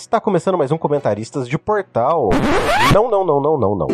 está começando mais um Comentaristas de Portal. Não, não, não, não, não, não.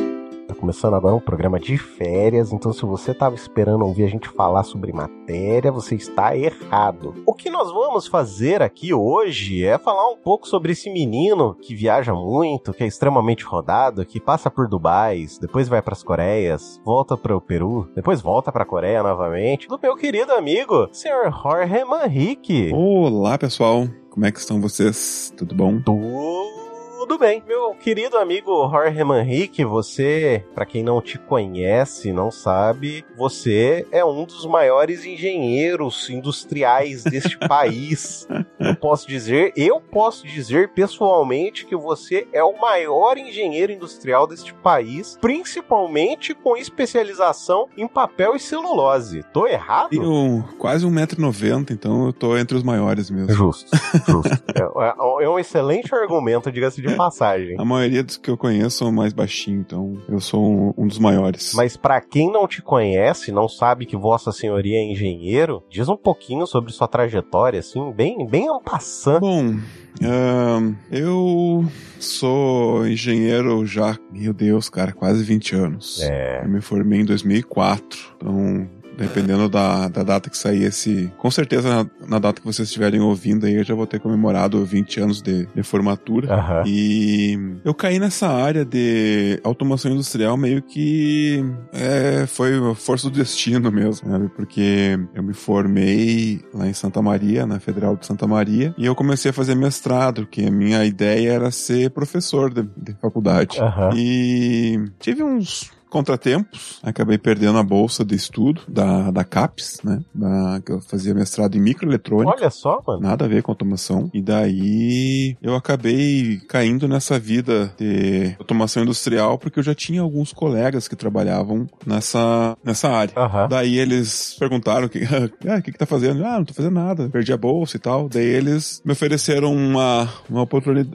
Tá começando agora um programa de férias, então se você estava esperando ouvir a gente falar sobre matéria, você está errado. O que nós vamos fazer aqui hoje é falar um pouco sobre esse menino que viaja muito, que é extremamente rodado, que passa por Dubai, depois vai para as Coreias, volta para o Peru, depois volta para a Coreia novamente, do meu querido amigo, Sr. Jorge Manrique. Olá, pessoal. Como é que estão vocês? Tudo bom? Tudo tudo bem. Meu querido amigo Jorge Manrique, você, para quem não te conhece, não sabe, você é um dos maiores engenheiros industriais deste país. Eu posso dizer, eu posso dizer pessoalmente que você é o maior engenheiro industrial deste país, principalmente com especialização em papel e celulose. Tô errado? Eu quase 1,90m, então eu tô entre os maiores mesmo. Justo, justo. é, é, é um excelente argumento, diga-se de passagem. A maioria dos que eu conheço são mais baixinhos, então eu sou um, um dos maiores. Mas para quem não te conhece, não sabe que Vossa Senhoria é engenheiro, diz um pouquinho sobre sua trajetória, assim, bem, bem ampassando. Bom, Uh, eu sou engenheiro já, meu Deus, cara, quase 20 anos. É. Eu me formei em 2004, então dependendo da, da data que sair esse. Com certeza, na, na, data que vocês estiverem ouvindo aí, eu já vou ter comemorado 20 anos de, de formatura. Uhum. E eu caí nessa área de automação industrial meio que é, foi força do destino mesmo, sabe? Porque eu me formei lá em Santa Maria, na Federal de Santa Maria, e eu comecei a fazer mestrado, que a minha ideia era ser professor de, de faculdade. Uhum. E tive uns contratempos, acabei perdendo a bolsa de estudo da, da CAPES, né? Da, que eu fazia mestrado em microeletrônica. Olha só, mano. Nada a ver com automação. E daí eu acabei caindo nessa vida de automação industrial porque eu já tinha alguns colegas que trabalhavam nessa, nessa área. Uhum. Daí eles perguntaram o que, ah, que, que tá fazendo? Ah, não tô fazendo nada, perdi a bolsa e tal. Daí eles me ofereceram uma, uma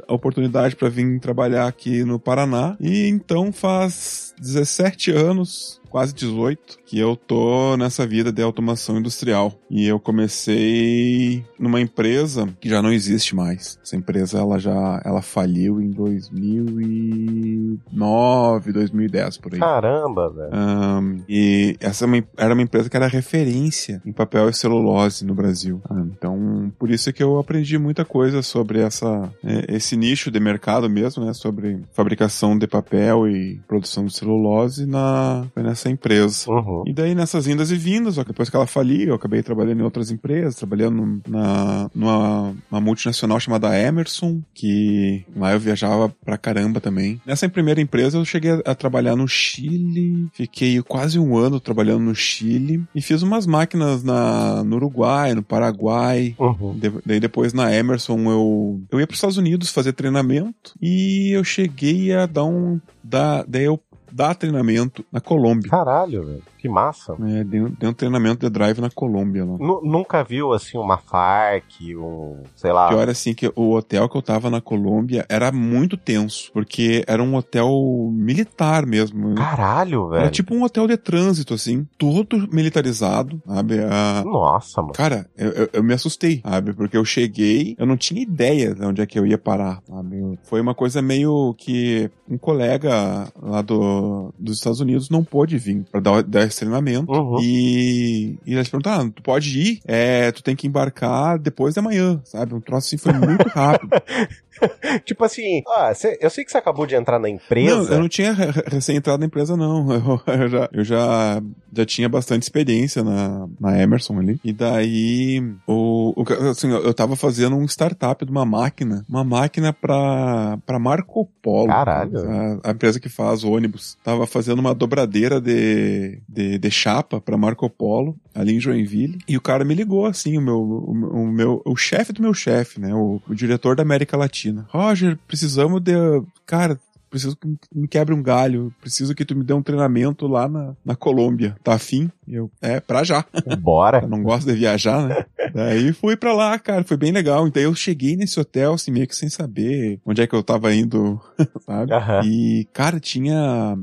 oportunidade para vir trabalhar aqui no Paraná. E então faz 17 anos quase 18, que eu tô nessa vida de automação industrial. E eu comecei numa empresa que já não existe mais. Essa empresa ela já ela faliu em 2009, 2010 por aí. Caramba, velho. Um, e essa é era uma empresa que era referência em papel e celulose no Brasil. então, por isso é que eu aprendi muita coisa sobre essa é, esse nicho de mercado mesmo, né, sobre fabricação de papel e produção de celulose na nessa essa empresa. Uhum. E daí nessas vindas e vindas, ó, depois que ela faliu, eu acabei trabalhando em outras empresas, trabalhando na, numa multinacional chamada Emerson, que lá eu viajava pra caramba também. Nessa primeira empresa eu cheguei a, a trabalhar no Chile, fiquei quase um ano trabalhando no Chile e fiz umas máquinas na, no Uruguai, no Paraguai. Uhum. De, daí depois na Emerson eu, eu ia para os Estados Unidos fazer treinamento e eu cheguei a dar um. Dar, daí eu dar treinamento na Colômbia. Caralho, velho. Que massa. É, deu, deu um treinamento de drive na Colômbia lá. Nunca viu, assim, uma FARC, um, sei lá. Pior, assim, que o hotel que eu tava na Colômbia era muito tenso, porque era um hotel militar mesmo. Caralho, velho. Era tipo um hotel de trânsito, assim, todo militarizado, sabe? A... Nossa, mano. Cara, eu, eu, eu, me assustei, sabe? Porque eu cheguei, eu não tinha ideia de onde é que eu ia parar, sabe? Foi uma coisa meio que um colega lá do, dos Estados Unidos não pôde vir pra dar, dar treinamento. Uhum. E, e eles perguntaram, ah, tu pode ir? É, tu tem que embarcar depois da manhã, sabe? Um troço assim foi muito rápido. tipo assim, ah, cê, eu sei que você acabou de entrar na empresa. Não, eu não tinha recém entrado na empresa, não. Eu, eu, já, eu já, já tinha bastante experiência na, na Emerson ali. E daí, o, o, assim, eu tava fazendo um startup de uma máquina, uma máquina pra, pra Marco Polo. Caralho. A, a empresa que faz ônibus. Tava fazendo uma dobradeira de, de, de chapa pra Marco Polo, ali em Joinville. E o cara me ligou, assim, o meu, o, o meu, o chefe do meu chefe, né? O, o diretor da América Latina. Roger, precisamos de. Cara, preciso que me quebre um galho, preciso que tu me dê um treinamento lá na, na Colômbia. Tá afim? E eu, é, pra já. Bora. eu não gosto de viajar, né? Daí fui pra lá, cara, foi bem legal. Então eu cheguei nesse hotel, assim, meio que sem saber onde é que eu tava indo, sabe? Uhum. E, cara, tinha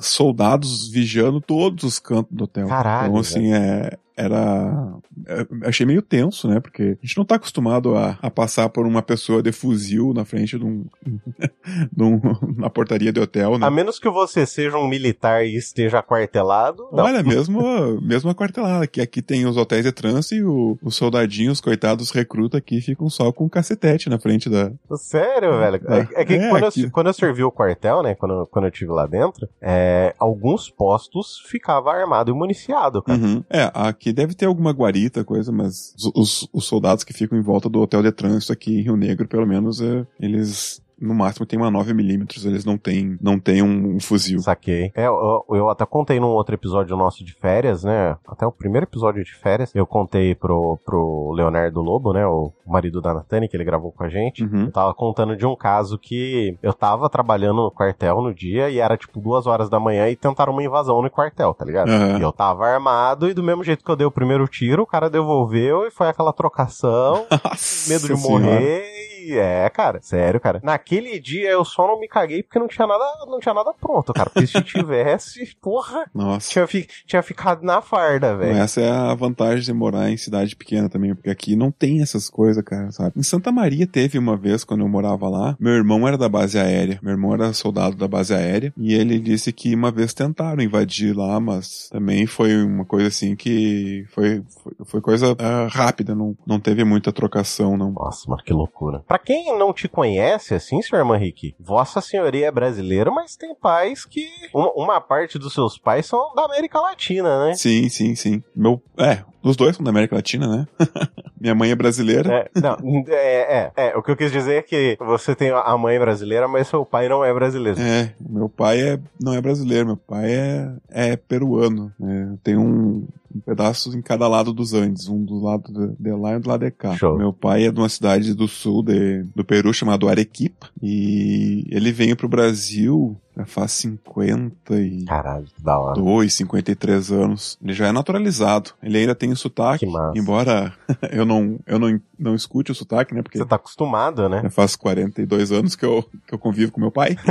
soldados vigiando todos os cantos do hotel. Caralho. Então, assim, é, era. é, Achei meio tenso, né? Porque a gente não tá acostumado a, a passar por uma pessoa de fuzil na frente de um. de um na portaria de hotel, né? A menos que você seja um militar e esteja aquartelado. Não. Olha, mesmo, mesmo a quartelada, que aqui tem os hotéis de trânsito e o- os soldadinhos, coitados recruta aqui, ficam só com um cacetete na frente da. Sério, velho. É, é que É, quando, aqui. eu, quando eu servi o quartel, né? Quando, quando eu estive lá dentro, é, alguns postos ficava armado e municiado, cara. Uhum. É, aqui deve ter alguma guarita, coisa, mas os, os- os soldados que ficam em volta do hotel de trânsito aqui em Rio Negro, pelo menos, é, eles. No máximo tem uma 9mm, eles não têm não tem um, um fuzil. Saquei. É, eu, eu até contei num outro episódio nosso de férias, né? Até o primeiro episódio de férias, eu contei pro, pro Leonardo Lobo, né? O marido da Natane, que ele gravou com a gente. Uhum. Eu tava contando de um caso que eu tava trabalhando no quartel no dia e era tipo duas horas da manhã e tentaram uma invasão no quartel, tá ligado? Aham. E eu tava armado e do mesmo jeito que eu dei o primeiro tiro, o cara devolveu e foi aquela trocação, medo de morrer. É, cara, sério, cara. Naquele dia eu só não me caguei porque não tinha nada, não tinha nada pronto, cara. Porque se tivesse, porra, Nossa. tinha, fi- tinha ficado na farda, velho. Essa é a vantagem de morar em cidade pequena também, porque aqui não tem essas coisas, cara, sabe? Em Santa Maria teve uma vez, quando eu morava lá, meu irmão era da base aérea, meu irmão era soldado da base aérea, e ele disse que uma vez tentaram invadir lá, mas também foi uma coisa assim que foi, foi, foi coisa ah, rápida, não, não teve muita trocação, não. Nossa, mano, que loucura. Pra quem não te conhece, assim, senhor Manrique, Vossa Senhoria é brasileira, mas tem pais que. Uma, uma parte dos seus pais são da América Latina, né? Sim, sim, sim. Meu, é, os dois são da América Latina, né? Minha mãe é brasileira. É, não, é, é, é, o que eu quis dizer é que você tem a mãe brasileira, mas seu pai não é brasileiro. É, meu pai é, não é brasileiro, meu pai é, é peruano. né? Tem um, um pedaço em cada lado dos Andes, um do lado de, de lá e um do lado de cá. Show. Meu pai é de uma cidade do sul de, do Peru chamado Arequipa e ele veio pro Brasil já faz 52, Caralho, que da hora. 53 anos. Ele já é naturalizado. Ele ainda tem o sotaque, Que massa. embora eu não eu não, não escute o sotaque, né? Porque Você tá acostumado, né? já faz 42 anos que eu, que eu convivo com meu pai.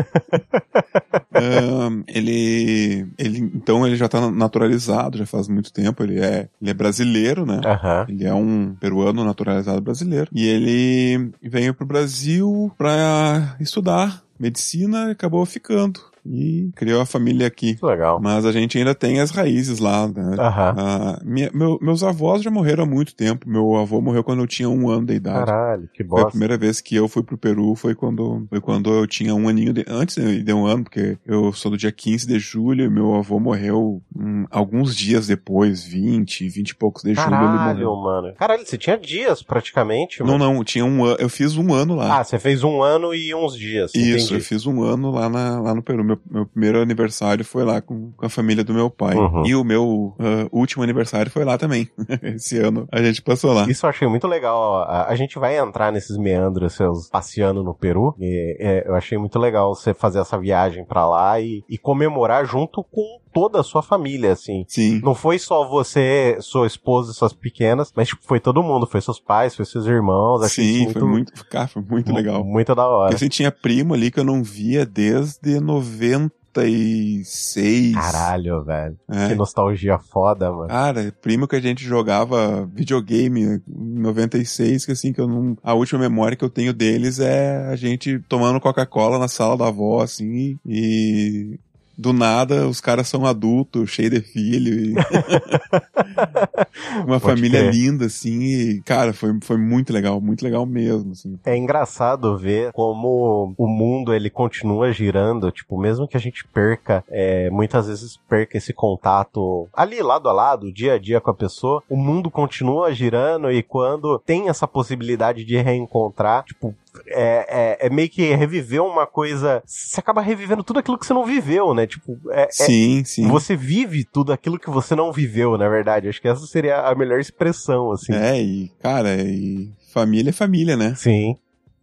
Ahn, ele, ele, então ele já tá naturalizado, já faz muito tempo. Ele é, ele é brasileiro, né? Aham. Ele é um peruano naturalizado brasileiro. E ele veio pro Brasil pra estudar medicina acabou ficando. E criou a família aqui. Legal. Mas a gente ainda tem as raízes lá, né? Ah, minha- meu- meus avós já morreram há muito tempo. Meu avô morreu quando eu tinha um ano de idade. Caralho, que Foi a bosta. primeira vez que eu fui pro Peru, foi quando, foi quando eu tinha um aninho de, antes de, de um ano, porque eu sou do dia 15 de julho e meu avô morreu hum, alguns dias depois, 20, 20 e poucos de julho ele Caralho, morreu. mano. Caralho, você tinha dias praticamente, Não, mano. não, tinha um ano, eu fiz um ano lá. Ah, você fez um ano e uns dias. Isso, eu entendi. fiz um ano lá, na, lá no Peru. Meu, meu primeiro aniversário foi lá com, com a família do meu pai. Uhum. E o meu ah, último aniversário foi lá também. Esse ano a gente passou lá. Isso eu achei muito legal. A, a gente vai entrar nesses meandros seus passeando no Peru. E, é, eu achei muito legal você fazer essa viagem pra lá e, e comemorar junto com toda a sua família, assim. Sim. Não foi só você, sua esposa e suas pequenas, mas tipo, foi todo mundo. Foi seus pais, foi seus irmãos. Sim, isso foi muito, cara, foi muito mu- legal. Muito da hora. Porque assim, tinha primo ali que eu não via desde 96. Caralho, velho. É. Que nostalgia foda, mano. Cara, primo que a gente jogava videogame em 96, que assim, que eu não. A última memória que eu tenho deles é a gente tomando Coca-Cola na sala da avó, assim, e. Do nada, os caras são adultos, cheios de filho, e uma Pode família crer. linda, assim, e, cara, foi, foi muito legal, muito legal mesmo, assim. É engraçado ver como o mundo ele continua girando, tipo, mesmo que a gente perca, é, muitas vezes perca esse contato ali lado a lado, dia a dia com a pessoa, o mundo continua girando e quando tem essa possibilidade de reencontrar, tipo, é, é, é meio que reviver uma coisa. Você acaba revivendo tudo aquilo que você não viveu, né? Tipo, é, é- Sim, sim. você vive tudo aquilo que você não viveu, na verdade. Acho que essa seria a melhor expressão, assim. É, e, cara, e família é família, né? Sim.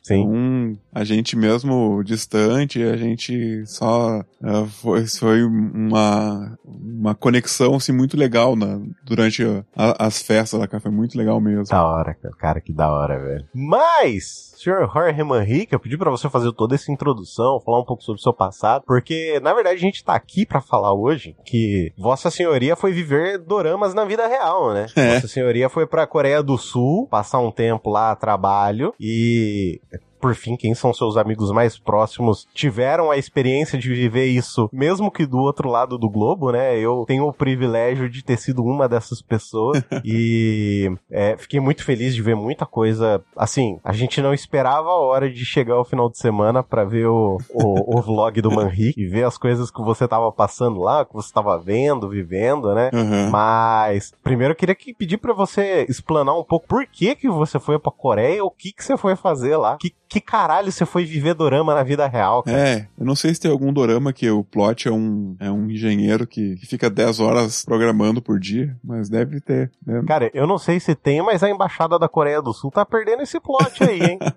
Sim. Um, a gente mesmo distante, a gente só uh, foi, foi uma, uma conexão assim, muito legal na, durante a, as festas lá, cara. Foi muito legal mesmo. Da hora, cara. Cara, que da hora, velho. Mas, senhor Jorge Manrique, eu pedi pra você fazer toda essa introdução, falar um pouco sobre o seu passado, porque, na verdade, a gente tá aqui pra falar hoje que Vossa Senhoria foi viver doramas na vida real, né? É. Vossa Senhoria foi pra Coreia do Sul, passar um tempo lá a trabalho e por fim, quem são seus amigos mais próximos tiveram a experiência de viver isso, mesmo que do outro lado do globo, né? Eu tenho o privilégio de ter sido uma dessas pessoas e é, fiquei muito feliz de ver muita coisa. Assim, a gente não esperava a hora de chegar ao final de semana para ver o, o, o, vlog do Manri e ver as coisas que você tava passando lá, que você tava vendo, vivendo, né? Uhum. Mas primeiro eu queria que pedir para você explanar um pouco por que que você foi para Coreia, o que que você foi fazer lá, que que caralho você foi viver dorama na vida real, cara? É, eu não sei se tem algum dorama que o plot é um, é um engenheiro que, que fica 10 horas programando por dia, mas deve ter. Né? Cara, eu não sei se tem, mas a embaixada da Coreia do Sul tá perdendo esse plot aí, hein?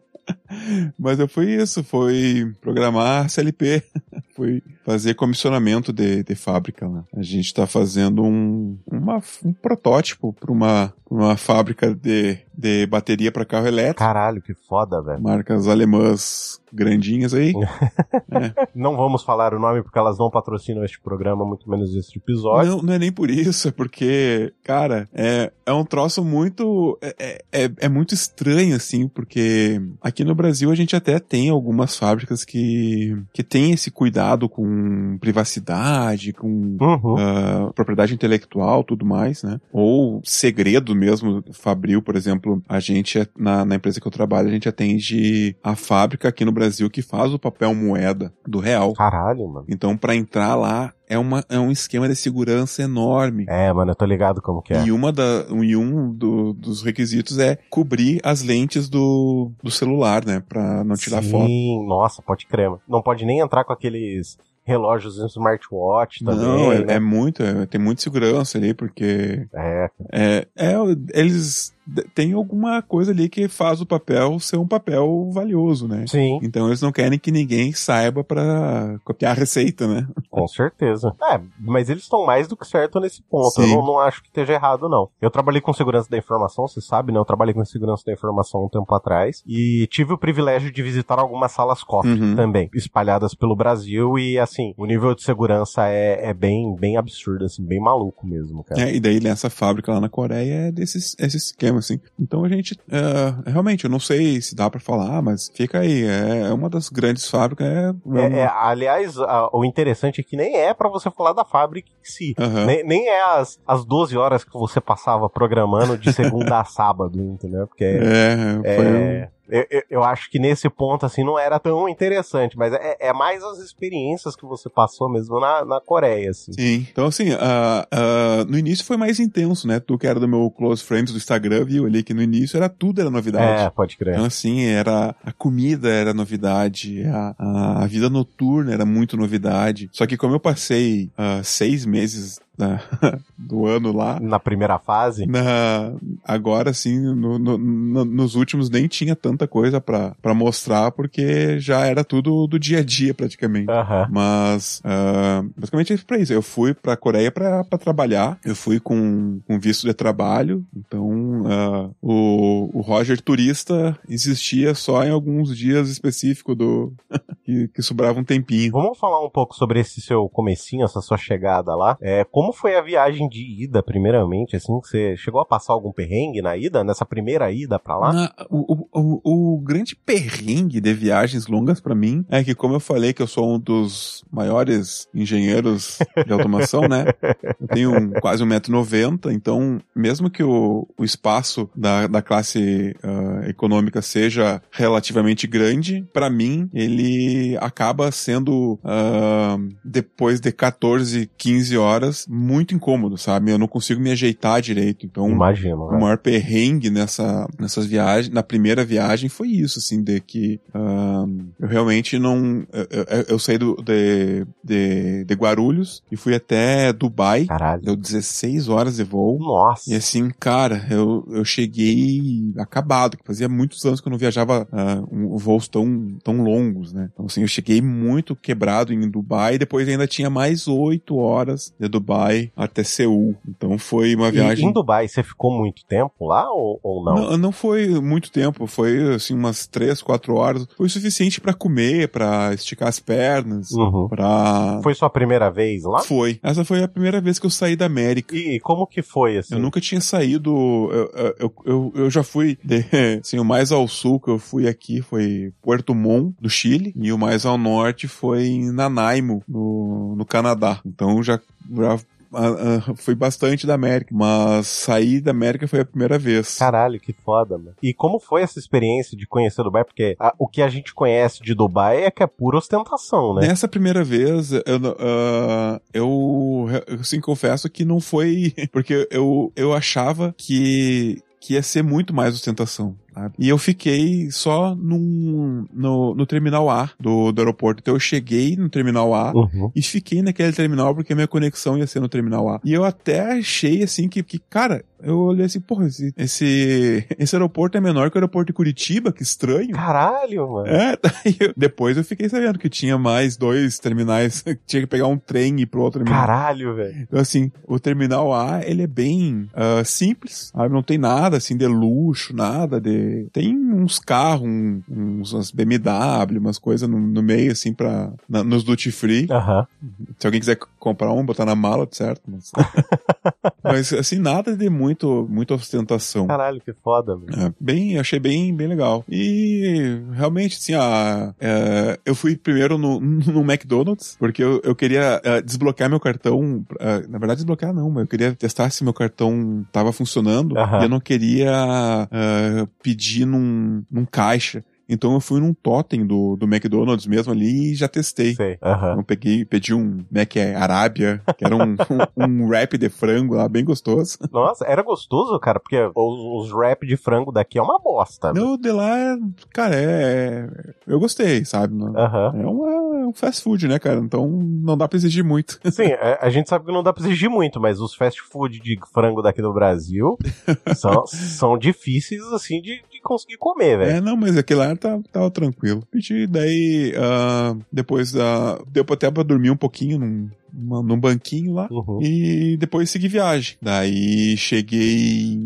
Mas eu fui isso, foi programar CLP, foi fazer comissionamento de, de fábrica lá. A gente está fazendo um, uma, um protótipo para uma, uma fábrica de, de bateria para carro elétrico. Caralho, que foda, velho. Marcas alemãs grandinhas aí. é. Não vamos falar o nome porque elas não patrocinam este programa, muito menos este episódio. Não, não é nem por isso, é porque, cara, é, é um troço muito. É, é, é muito estranho, assim, porque aqui no Brasil a gente até tem algumas fábricas que, que tem esse cuidado com privacidade, com uhum. uh, propriedade intelectual, tudo mais, né? Ou segredo mesmo, Fabril, por exemplo, a gente, na, na empresa que eu trabalho, a gente atende a fábrica aqui no Brasil que faz o papel moeda do real. Caralho, mano. Então, para entrar lá, é, uma, é um esquema de segurança enorme. É, mano, eu tô ligado como que é. E, uma da, e um do, dos requisitos é cobrir as lentes do, do celular, né? Pra não tirar Sim, foto. Sim, nossa, pode crer. Não pode nem entrar com aqueles relógios em smartwatch também. Não, é, né? é muito, é, tem muita segurança ali, porque É, é, é, eles têm alguma coisa ali que faz o papel ser um papel valioso, né? sim, Então eles não querem que ninguém saiba pra copiar a receita, né? Com certeza. É, mas eles estão mais do que certo nesse ponto. Eu Sim. não, não acho que esteja errado, não. Eu trabalhei com segurança da informação, você sabe, né? Eu trabalhei com segurança da informação um tempo atrás e tive o privilégio de visitar algumas salas COF Uhum. também, espalhadas pelo Brasil e, assim, o nível de segurança é, é bem, bem absurdo, assim, bem maluco mesmo, cara. É, e daí nessa fábrica lá na Coreia é desse esse esquema, assim. Então a gente, é, realmente, eu não sei se dá pra falar, mas fica aí, é, é uma das grandes fábricas, é... É, é, aliás, a- o interessante é que nem é pra você falar da fábrica em si. Aham. Nem, nem é as, as 12 horas que você passava programando de segunda a sábado, entendeu? Porque É, foi... é, eu, eu- eu acho que nesse ponto, assim, não era tão interessante, mas é, é mais as experiências que você passou mesmo na, na Coreia, assim. Sim. Então, assim, ah, ah, no início foi mais intenso, né? Tu que era do meu close friends do Instagram, viu ali que no início era tudo era novidade. É, pode crer. Então, assim, era a comida era novidade, a, a, vida noturna era muito novidade. Só que como eu passei ah, seis meses da- do ano lá, Na primeira fase. na, agora, assim, no- no- no- nos últimos nem tinha tanta coisa pra pra mostrar, porque já era tudo do dia a dia, praticamente. Mas, ah, basicamente é pra isso. Eu fui pra Coreia pra, pra trabalhar. Eu fui com, com visto de trabalho. Então, ah, o, o Roger turista existia só em alguns dias específicos do que, que sobrava um tempinho. Vamos falar um pouco sobre esse seu comecinho, essa sua chegada lá. É, como foi a viagem de ida, primeiramente, assim, você chegou a passar algum perrengue na ida, nessa primeira ida pra lá? Na- o, o, o, o grande perrengue de viagens longas pra mim é que, como eu falei que eu sou um dos maiores engenheiros de automação, né? Eu tenho um, quase 1,90m, então, mesmo que o, o espaço da, da classe ah, econômica seja relativamente grande, pra mim, ele acaba sendo, ah, depois de 14, 15 horas, muito incômodo, sabe? Eu não consigo me ajeitar direito, então... Imagino, O velho. maior perrengue nessa, nessas viagens, na primeira viagem foi isso, assim, de que ahn, eu realmente não. Eu, eu- eu saí do, de, de, de Guarulhos e fui até Dubai, Caralho. deu 16 horas de voo. Nossa. E assim, cara, eu, eu cheguei acabado, que fazia muitos anos que eu não viajava uh, um, voos tão, tão longos, né? Então, assim, eu cheguei muito quebrado em Dubai, e depois ainda tinha mais oito horas de Dubai até Seul. Então foi uma viagem. E em Dubai, você ficou muito tempo lá ou, ou não? não? não? foi muito tempo, foi assim umas três, quatro horas. Foi o suficiente para comer, para esticar as pernas, uhum. para. Foi sua primeira vez lá? Foi. Essa foi a primeira vez que eu saí da América. E como que foi assim? Eu nunca tinha saído. Eu, eu, eu, eu já fui de, assim, o mais ao sul que eu fui aqui foi Puerto Montt, do Chile, e o mais ao norte foi em Nanaimo, no, no Canadá. Então já, já uh, uh, foi bastante da América, mas sair da América foi a primeira vez. Caralho, que foda, mano. E como foi essa experiência de conhecer Dubai? Porque a, o que a gente conhece de Dubai é que é pura ostentação, né? Nessa primeira vez, eu, uh, eu, eu assim, confesso que não foi. Porque eu, eu achava que que ia ser muito mais ostentação. Sabe? E eu fiquei só num, no, no terminal A do, do aeroporto. Então eu cheguei no terminal A uhum. e fiquei naquele terminal porque a minha conexão ia ser no terminal A. E eu até achei assim que, que cara, eu olhei assim, porra, esse, esse, esse aeroporto é menor que o aeroporto de Curitiba, que estranho. Caralho, mano. É, daí eu, depois eu fiquei sabendo que tinha mais dois terminais, tinha que pegar um trem e ir pro outro terminal. Caralho, velho. Então assim, o terminal A, ele é bem uh, simples, sabe? Não tem nada assim de luxo, nada de tem uns carros, um, uns, umas BMW, umas coisas no, no, meio, assim, pra, na, nos duty free. Uhum. Se alguém quiser comprar um, botar na mala, certo? Mas, mas assim, nada de muito, muita ostentação. Caralho, que foda, mano. É, bem, achei bem, bem legal. E realmente, assim, a, é, eu fui primeiro no, no McDonald's, porque eu, eu queria uh, desbloquear meu cartão. Uh, na verdade, desbloquear não, mas eu queria testar se meu cartão tava funcionando. Uhum. E eu não queria uh, pedir num, num caixa. Então eu fui num totem do, do McDonald's mesmo ali e já testei. Sei. Uhum. Eu peguei, pedi um Mac Arábia, que era um, um, um wrap de frango lá, bem gostoso. Nossa, era gostoso, cara, porque os, os wrap de frango daqui é uma bosta. Não, de lá, cara, é. Eu gostei, sabe? Uhum. É uma, é um fast food, né, cara? Então não dá pra exigir muito. Sim, a, a gente sabe que não dá pra exigir muito, mas os fast food de frango daqui do Brasil são, são difíceis, assim, de conseguir comer, velho. É, não, mas aquele lá tava, tava tranquilo. E daí, uh, depois uh, deu até pra dormir um pouquinho num, uma, num banquinho lá uhum. e depois segui viagem. Daí cheguei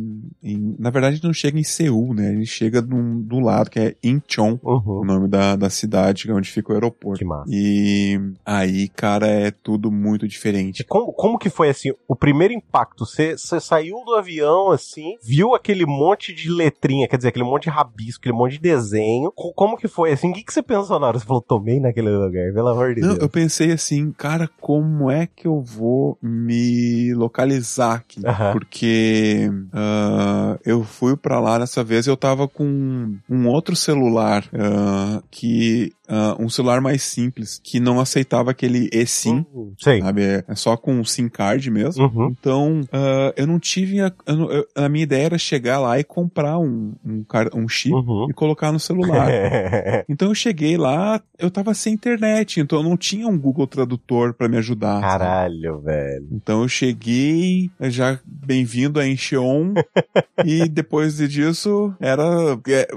em, na verdade não chega em Seul, né? A gente chega num, do lado que é Incheon, uhum. o nome da, da cidade onde fica o aeroporto. Que massa. E aí, cara, é tudo muito diferente. Como, como que foi assim, o primeiro impacto? Você saiu do avião assim, viu aquele monte de letrinha, quer dizer, aquele monte de rabisco, aquele monte de desenho. Como que foi assim? O que, que você pensou na hora? Você falou, tomei naquele lugar, pelo amor de Não, Deus. eu pensei assim, cara, como como é que eu vou me localizar aqui. Uhum. Porque uh, eu fui para lá dessa vez e eu tava com um outro celular uh, que Uh, um celular mais simples, que não aceitava aquele eSIM, uhum. sabe? É, é, só com SIM card mesmo. Uhum. Então, uh, eu não tive. A, eu, a, minha ideia era chegar lá e comprar um, um, um chip uhum. e colocar no celular. então eu cheguei lá, eu tava sem internet, então eu não tinha um Google Tradutor para me ajudar. Caralho, sabe? velho. Então eu cheguei, já bem-vindo a Encheon, e depois disso era. É,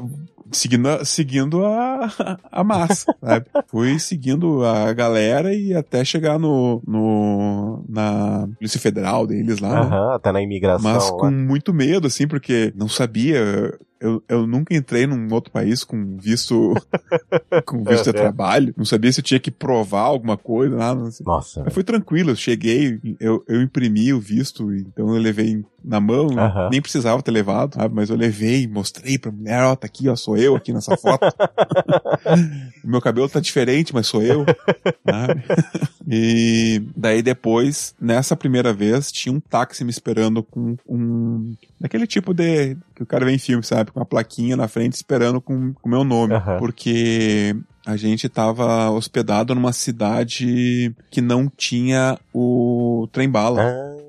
seguindo, seguindo a, a massa, sabe? Fui seguindo a galera e até chegar no, no na Polícia Federal deles lá. Aham, né? até na imigração. Mas com muito medo, assim, porque não sabia eu, eu nunca entrei num outro país com visto com visto de trabalho. Não sabia se eu tinha que provar alguma coisa, nada. Assim. Nossa. Mas foi tranquilo, eu cheguei, eu, eu imprimi o visto, então eu levei na mão, uh -huh. nem precisava ter levado, sabe? Mas eu levei, mostrei pra mulher, ó, tá aqui, ó, sou eu aqui nessa foto. Meu cabelo tá diferente, mas sou eu. sabe? E daí depois, nessa primeira vez, tinha um táxi me esperando com um. Daquele tipo de. que o cara vem em filme, sabe? Com uma plaquinha na frente esperando com o meu nome. Uhum. Porque a gente estava hospedado numa cidade que não tinha o trem-bala. Ah.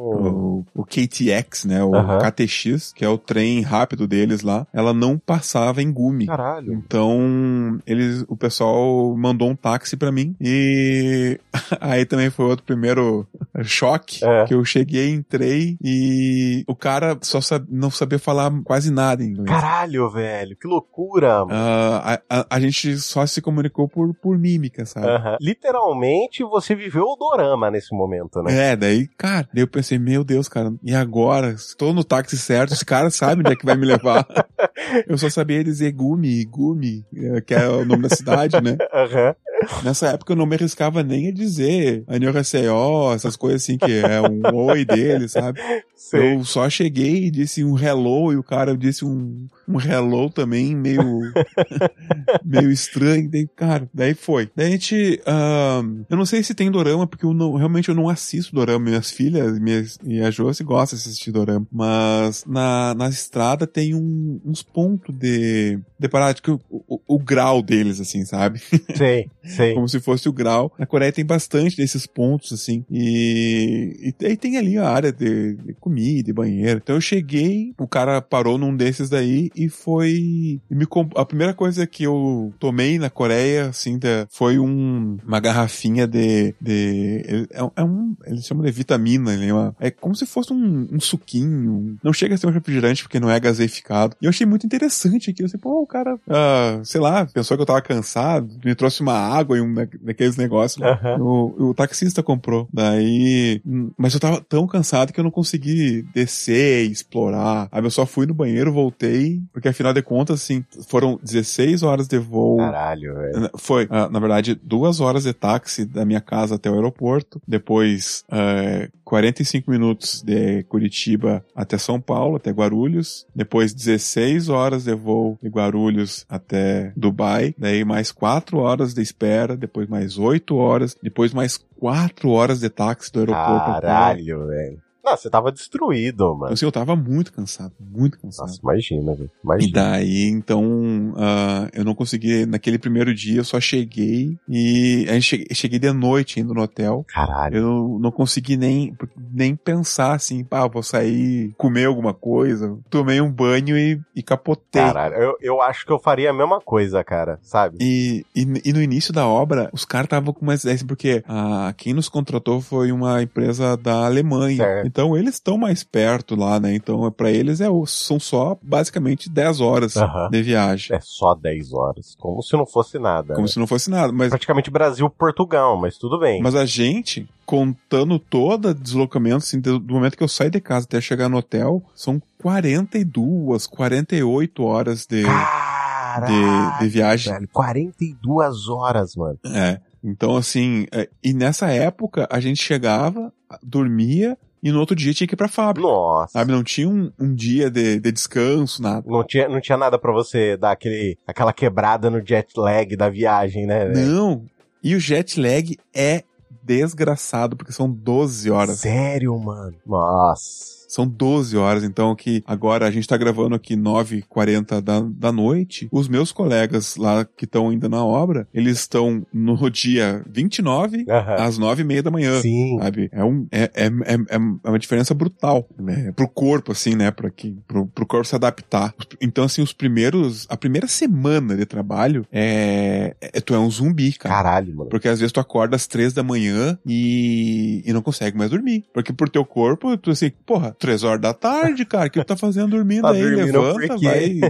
O, o, KTX, né? O Aham. KTX, que é o trem rápido deles lá, ela não passava em Gumi. Caralho. Então, eles, o pessoal mandou um táxi pra mim e aí também foi outro primeiro choque É. que eu cheguei, entrei e o cara só sab- não sabia falar quase nada em inglês. Caralho, velho. Que loucura, mano. Ah, a, a- a gente só se comunicou por, por mímica, sabe? Aham. Literalmente você viveu o dorama nesse momento, né? É, daí, cara, daí eu pensei, meu Deus, cara, e agora? Estou no táxi certo, esse cara sabe onde é que vai me levar. eu só sabia dizer Gumi, Gumi, eh, que é o nome da cidade, né? Aham. Nessa época eu não me arriscava nem a dizer Annyeonghaseyo, essas coisas assim, que é um oi dele, sabe? Sei. Eu só cheguei e disse um hello e o cara disse um, um hello também, meio meio estranho. Daí, cara, daí foi. Daí a gente. ahn, eu não sei se tem dorama, porque eu não, realmente eu não assisto dorama. Minhas filhas minhas, e a Josi gostam de assistir dorama. Mas na, na estrada tem um- uns pontos de. de parada, que o, o, o grau deles, assim, sabe? Sei, sei. Como se fosse o grau. Na Coreia tem bastante desses pontos, assim. E, e aí tem ali a área de, de comida e banheiro. Então eu cheguei, o cara parou num desses daí e foi. e me comp- a primeira coisa que eu tomei na Coreia, assim, da- foi um, uma garrafinha de. de é, um- é um. Eles chamam de vitamina, né? Uma- é como se fosse um, um suquinho. Não chega a ser um refrigerante porque não é gaseificado. E eu achei muito interessante aquilo. Assim, pô, o cara, ah, sei lá, pensou que eu tava cansado, me trouxe uma água e um da- daqueles negócios. Aham. O, o taxista comprou. Daí. hum, Mas eu tava tão cansado que eu não consegui descer e explorar. Aí eu só fui no banheiro, voltei. Porque afinal de contas, assim, foram 16 horas de voo. Caralho, velho. Foi, ah, na verdade, duas horas de táxi da minha casa até o aeroporto. Depois, eh, 45 minutos de Curitiba até São Paulo, até Guarulhos. Depois, 16 horas de voo de Guarulhos até Dubai. Daí, mais 4 horas de espera. Depois, mais 8 horas. Depois, mais 4 horas de táxi do aeroporto. Caralho, velho. Não, você tava destruído, mano. Assim, eu tava muito cansado, muito cansado. Nossa, imagina, velho. E Imagina. daí, então, ah, eu não consegui, naquele primeiro dia, eu só cheguei e a gente cheguei, de noite indo no hotel. Caralho. Eu não consegui nem, nem pensar assim, pá, vou sair, comer alguma coisa. Tomei um banho e, e capotei. Caralho, eu, eu acho que eu faria a mesma coisa, cara, sabe? E, e, e no início da obra, os caras estavam com umas ideias, porque ah, quem nos contratou foi uma empresa da Alemanha. Certo. Então eles estão mais perto lá, né? Então para eles é, são só basicamente 10 horas Aham. de viagem. É só 10 horas. Como se não fosse nada. Como né? se não fosse nada. Mas, Praticamente Brasil-Portugal, mas tudo bem. mas a gente, contando todo o deslocamento, assim, do momento que eu saio de casa até chegar no hotel, são 42, 48 horas de, Caralho, de, de viagem. velho. 42 horas, mano. É. Então, assim, é, e nessa época a gente chegava, dormia e no outro dia tinha que ir pra fábrica. Nossa. Sabe? Não tinha um, um dia de, de descanso, nada. Não tinha, não tinha nada pra você dar aquele, aquela quebrada no jet lag da viagem, né? velho? Não. E o jet lag é desgraçado, porque são 12 horas. Sério, mano. Nossa. São 12 horas, então que agora a gente tá gravando aqui 9h40 da, da noite. Os meus colegas lá que estão ainda na obra, eles estão no dia 29 Aham. às 9h30 da manhã. Sim. Sabe? É, um, é, é, é, é uma diferença brutal, né? Pro corpo, assim, né? Pra que, pro, pro corpo se adaptar. Então, assim, os primeiros. A primeira semana de trabalho é. é tu é um zumbi, cara. Caralho, mano. Porque às vezes tu acorda às três da manhã e, e não consegue mais dormir. Porque por teu corpo, tu assim, porra, três horas da tarde, cara, o que tu tá fazendo dormindo Tá aí? dormindo Levanta, vai.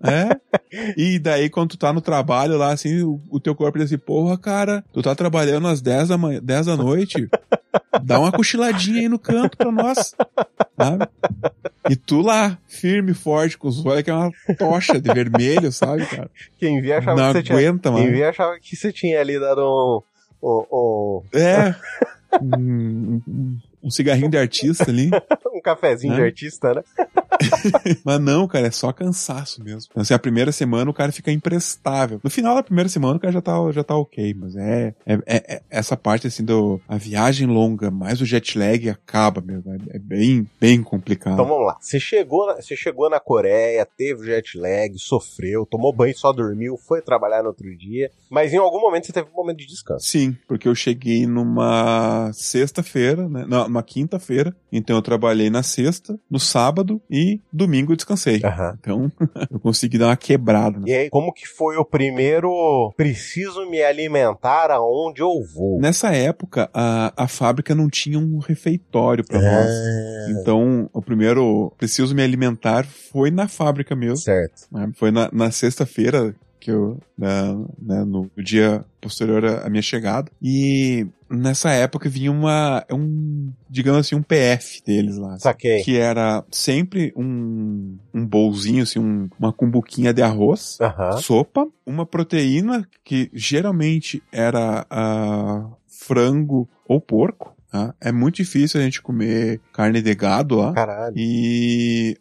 É. E daí, quando tu tá no trabalho lá, assim, o, o teu corpo diz assim, porra, cara, tu tá trabalhando às 10 da manhã, 10 da noite, dá uma cochiladinha aí no canto pra nós. Sabe? E tu lá, firme, forte, com os olhos que é uma tocha de vermelho, sabe, cara? Quem via achava Não que você tinha. aguenta, Quem via achava que você tinha ali dado um. um, um, É. Um, um- cigarrinho de artista ali. um cafezinho É. de artista, né? Mas não, cara, é só cansaço mesmo. Então, assim, a primeira semana o cara fica imprestável. No final da primeira semana o cara já tá, já tá ok, mas é, é, é, é essa parte assim do a viagem longa, mais o jet lag acaba mesmo. É, é bem, bem complicado. Então vamos lá. Você chegou, na, você chegou na Coreia, teve jet lag, sofreu, tomou banho, só dormiu, foi trabalhar no outro dia, mas em algum momento você teve um momento de descanso. Sim, porque eu cheguei numa sexta-feira, né? Não, numa quinta-feira. Então eu trabalhei na sexta, no sábado e domingo eu descansei. Aham. Então eu consegui dar uma quebrada. né? E aí, como que foi o primeiro preciso me alimentar aonde eu vou? Nessa época, a, a fábrica não tinha um refeitório pra nós. Ah, Então, o primeiro preciso me alimentar foi na fábrica mesmo. certo. né? Foi na, na sexta-feira que eu, né, né, no, dia posterior à minha chegada. E nessa época vinha uma, um, digamos assim, um PF deles lá. Saquei. Que era sempre um, um bolzinho, assim, um- uma cumbuquinha de arroz, Aham. sopa, uma proteína que geralmente era ah, frango ou porco. tá? É muito difícil a gente comer carne de gado lá. Caralho. E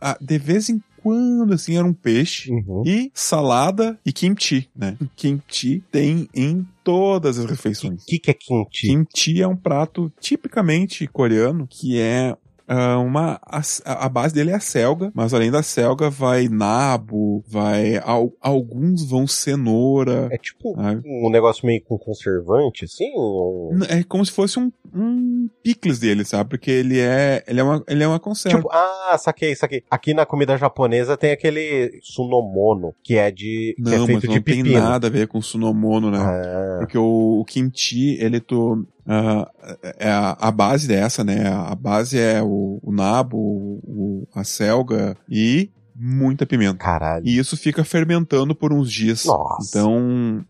ah, de vez em quando, assim, era um peixe. Uhum. E salada e kimchi, né? Kimchi tem em todas as O refeições. que, que é kimchi? Kimchi é um prato tipicamente coreano que é uma a, a base dele é a selga, mas além da selga vai nabo, vai al- alguns vão cenoura. É tipo sabe? um negócio meio com conservante, assim? ou- É como se fosse um, um picles dele, sabe? Porque ele é ele é uma ele é uma conserva. Tipo, ah, saquei, saquei. Aqui na comida japonesa tem aquele sunomono, que é de. que é não, feito mas de não tem pepino. nada a ver com sunomono, né? Ah, Porque o, o kimchi, ele tu. É a, a base dessa, né? A base é o, o nabo, o, a selga e muita pimenta. caralho. E isso fica fermentando por uns dias. Nossa. Então,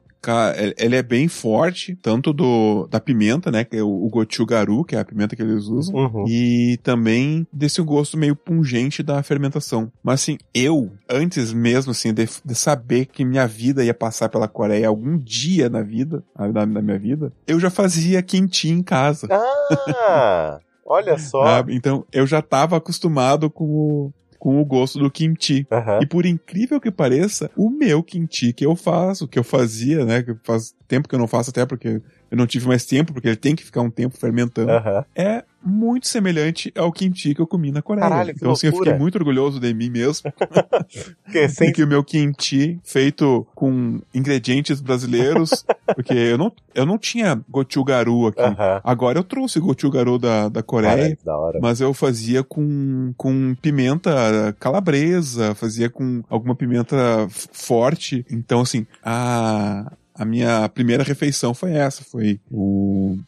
ele- é bem forte, tanto do da pimenta, né? Que é o, o gochugaru, que é a pimenta que eles usam. Uhum. E também desse gosto meio pungente da fermentação. Mas assim, eu, antes mesmo assim, de, de saber que minha vida ia passar pela Coreia algum dia na vida, na, na minha vida, eu já fazia kimchi em casa. Ah, olha só. sabe? Então eu já estava acostumado com o, com o gosto do kimchi. Aham. E por incrível que pareça, o meu kimchi que eu faço, que eu fazia, né? Que faz tempo que eu não faço até porque eu não tive mais tempo, porque ele tem que ficar um tempo fermentando é muito semelhante ao kimchi que eu comi na Coreia. Caralho, que então, assim, eu fiquei muito orgulhoso de mim mesmo. Porque sem que o meu kimchi, feito com ingredientes brasileiros, porque eu não, eu não tinha gochugaru aqui. Agora eu trouxe gochugaru da, da Coreia. Caralho, que. Mas eu fazia com, com pimenta calabresa, fazia com alguma pimenta forte. Então, assim, a, a minha primeira refeição foi essa, foi o,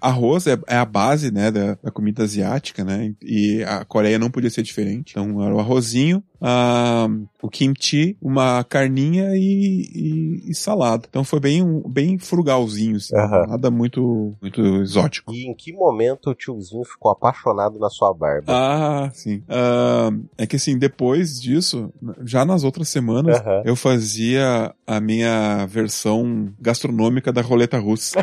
arroz é, é a base, né, da, da comida asiática, né, e a Coreia não podia ser diferente. Então, era o arrozinho, ah, o kimchi, uma carninha e, e- e salada. Então, foi bem, bem frugalzinho, assim, Aham. nada muito, muito exótico. E em que momento o tiozinho ficou apaixonado na sua barba? Ah, sim. Ah, é que assim, depois disso, já nas outras semanas, Aham. eu fazia a minha versão gastronômica da roleta russa.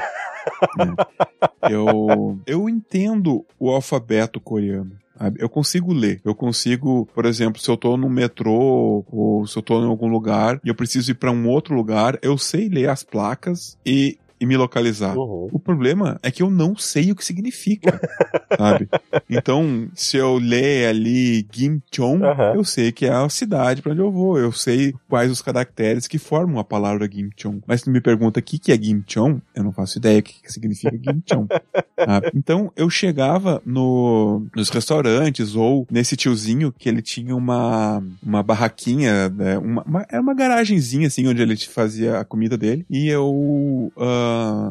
né? eu, eu entendo o alfabeto coreano. Sabe? Eu consigo ler. Eu consigo, por exemplo, se eu tô no metrô ou se eu tô em algum lugar e eu preciso ir pra um outro lugar, eu sei ler as placas e, e me localizar. Uhum. O problema é que eu não sei o que significa, sabe? Então, se eu ler ali Gimcheon, Aham. eu sei que é a cidade pra onde eu vou. Eu sei quais os caracteres que formam a palavra Gimcheon. Mas se tu me pergunta o que, que é Gimcheon, eu não faço ideia o que, que significa Gimcheon. sabe? Então, eu chegava no, nos restaurantes ou nesse tiozinho que ele tinha uma, uma barraquinha, né, uma, uma- era uma garagenzinha assim, onde ele fazia a comida dele. E eu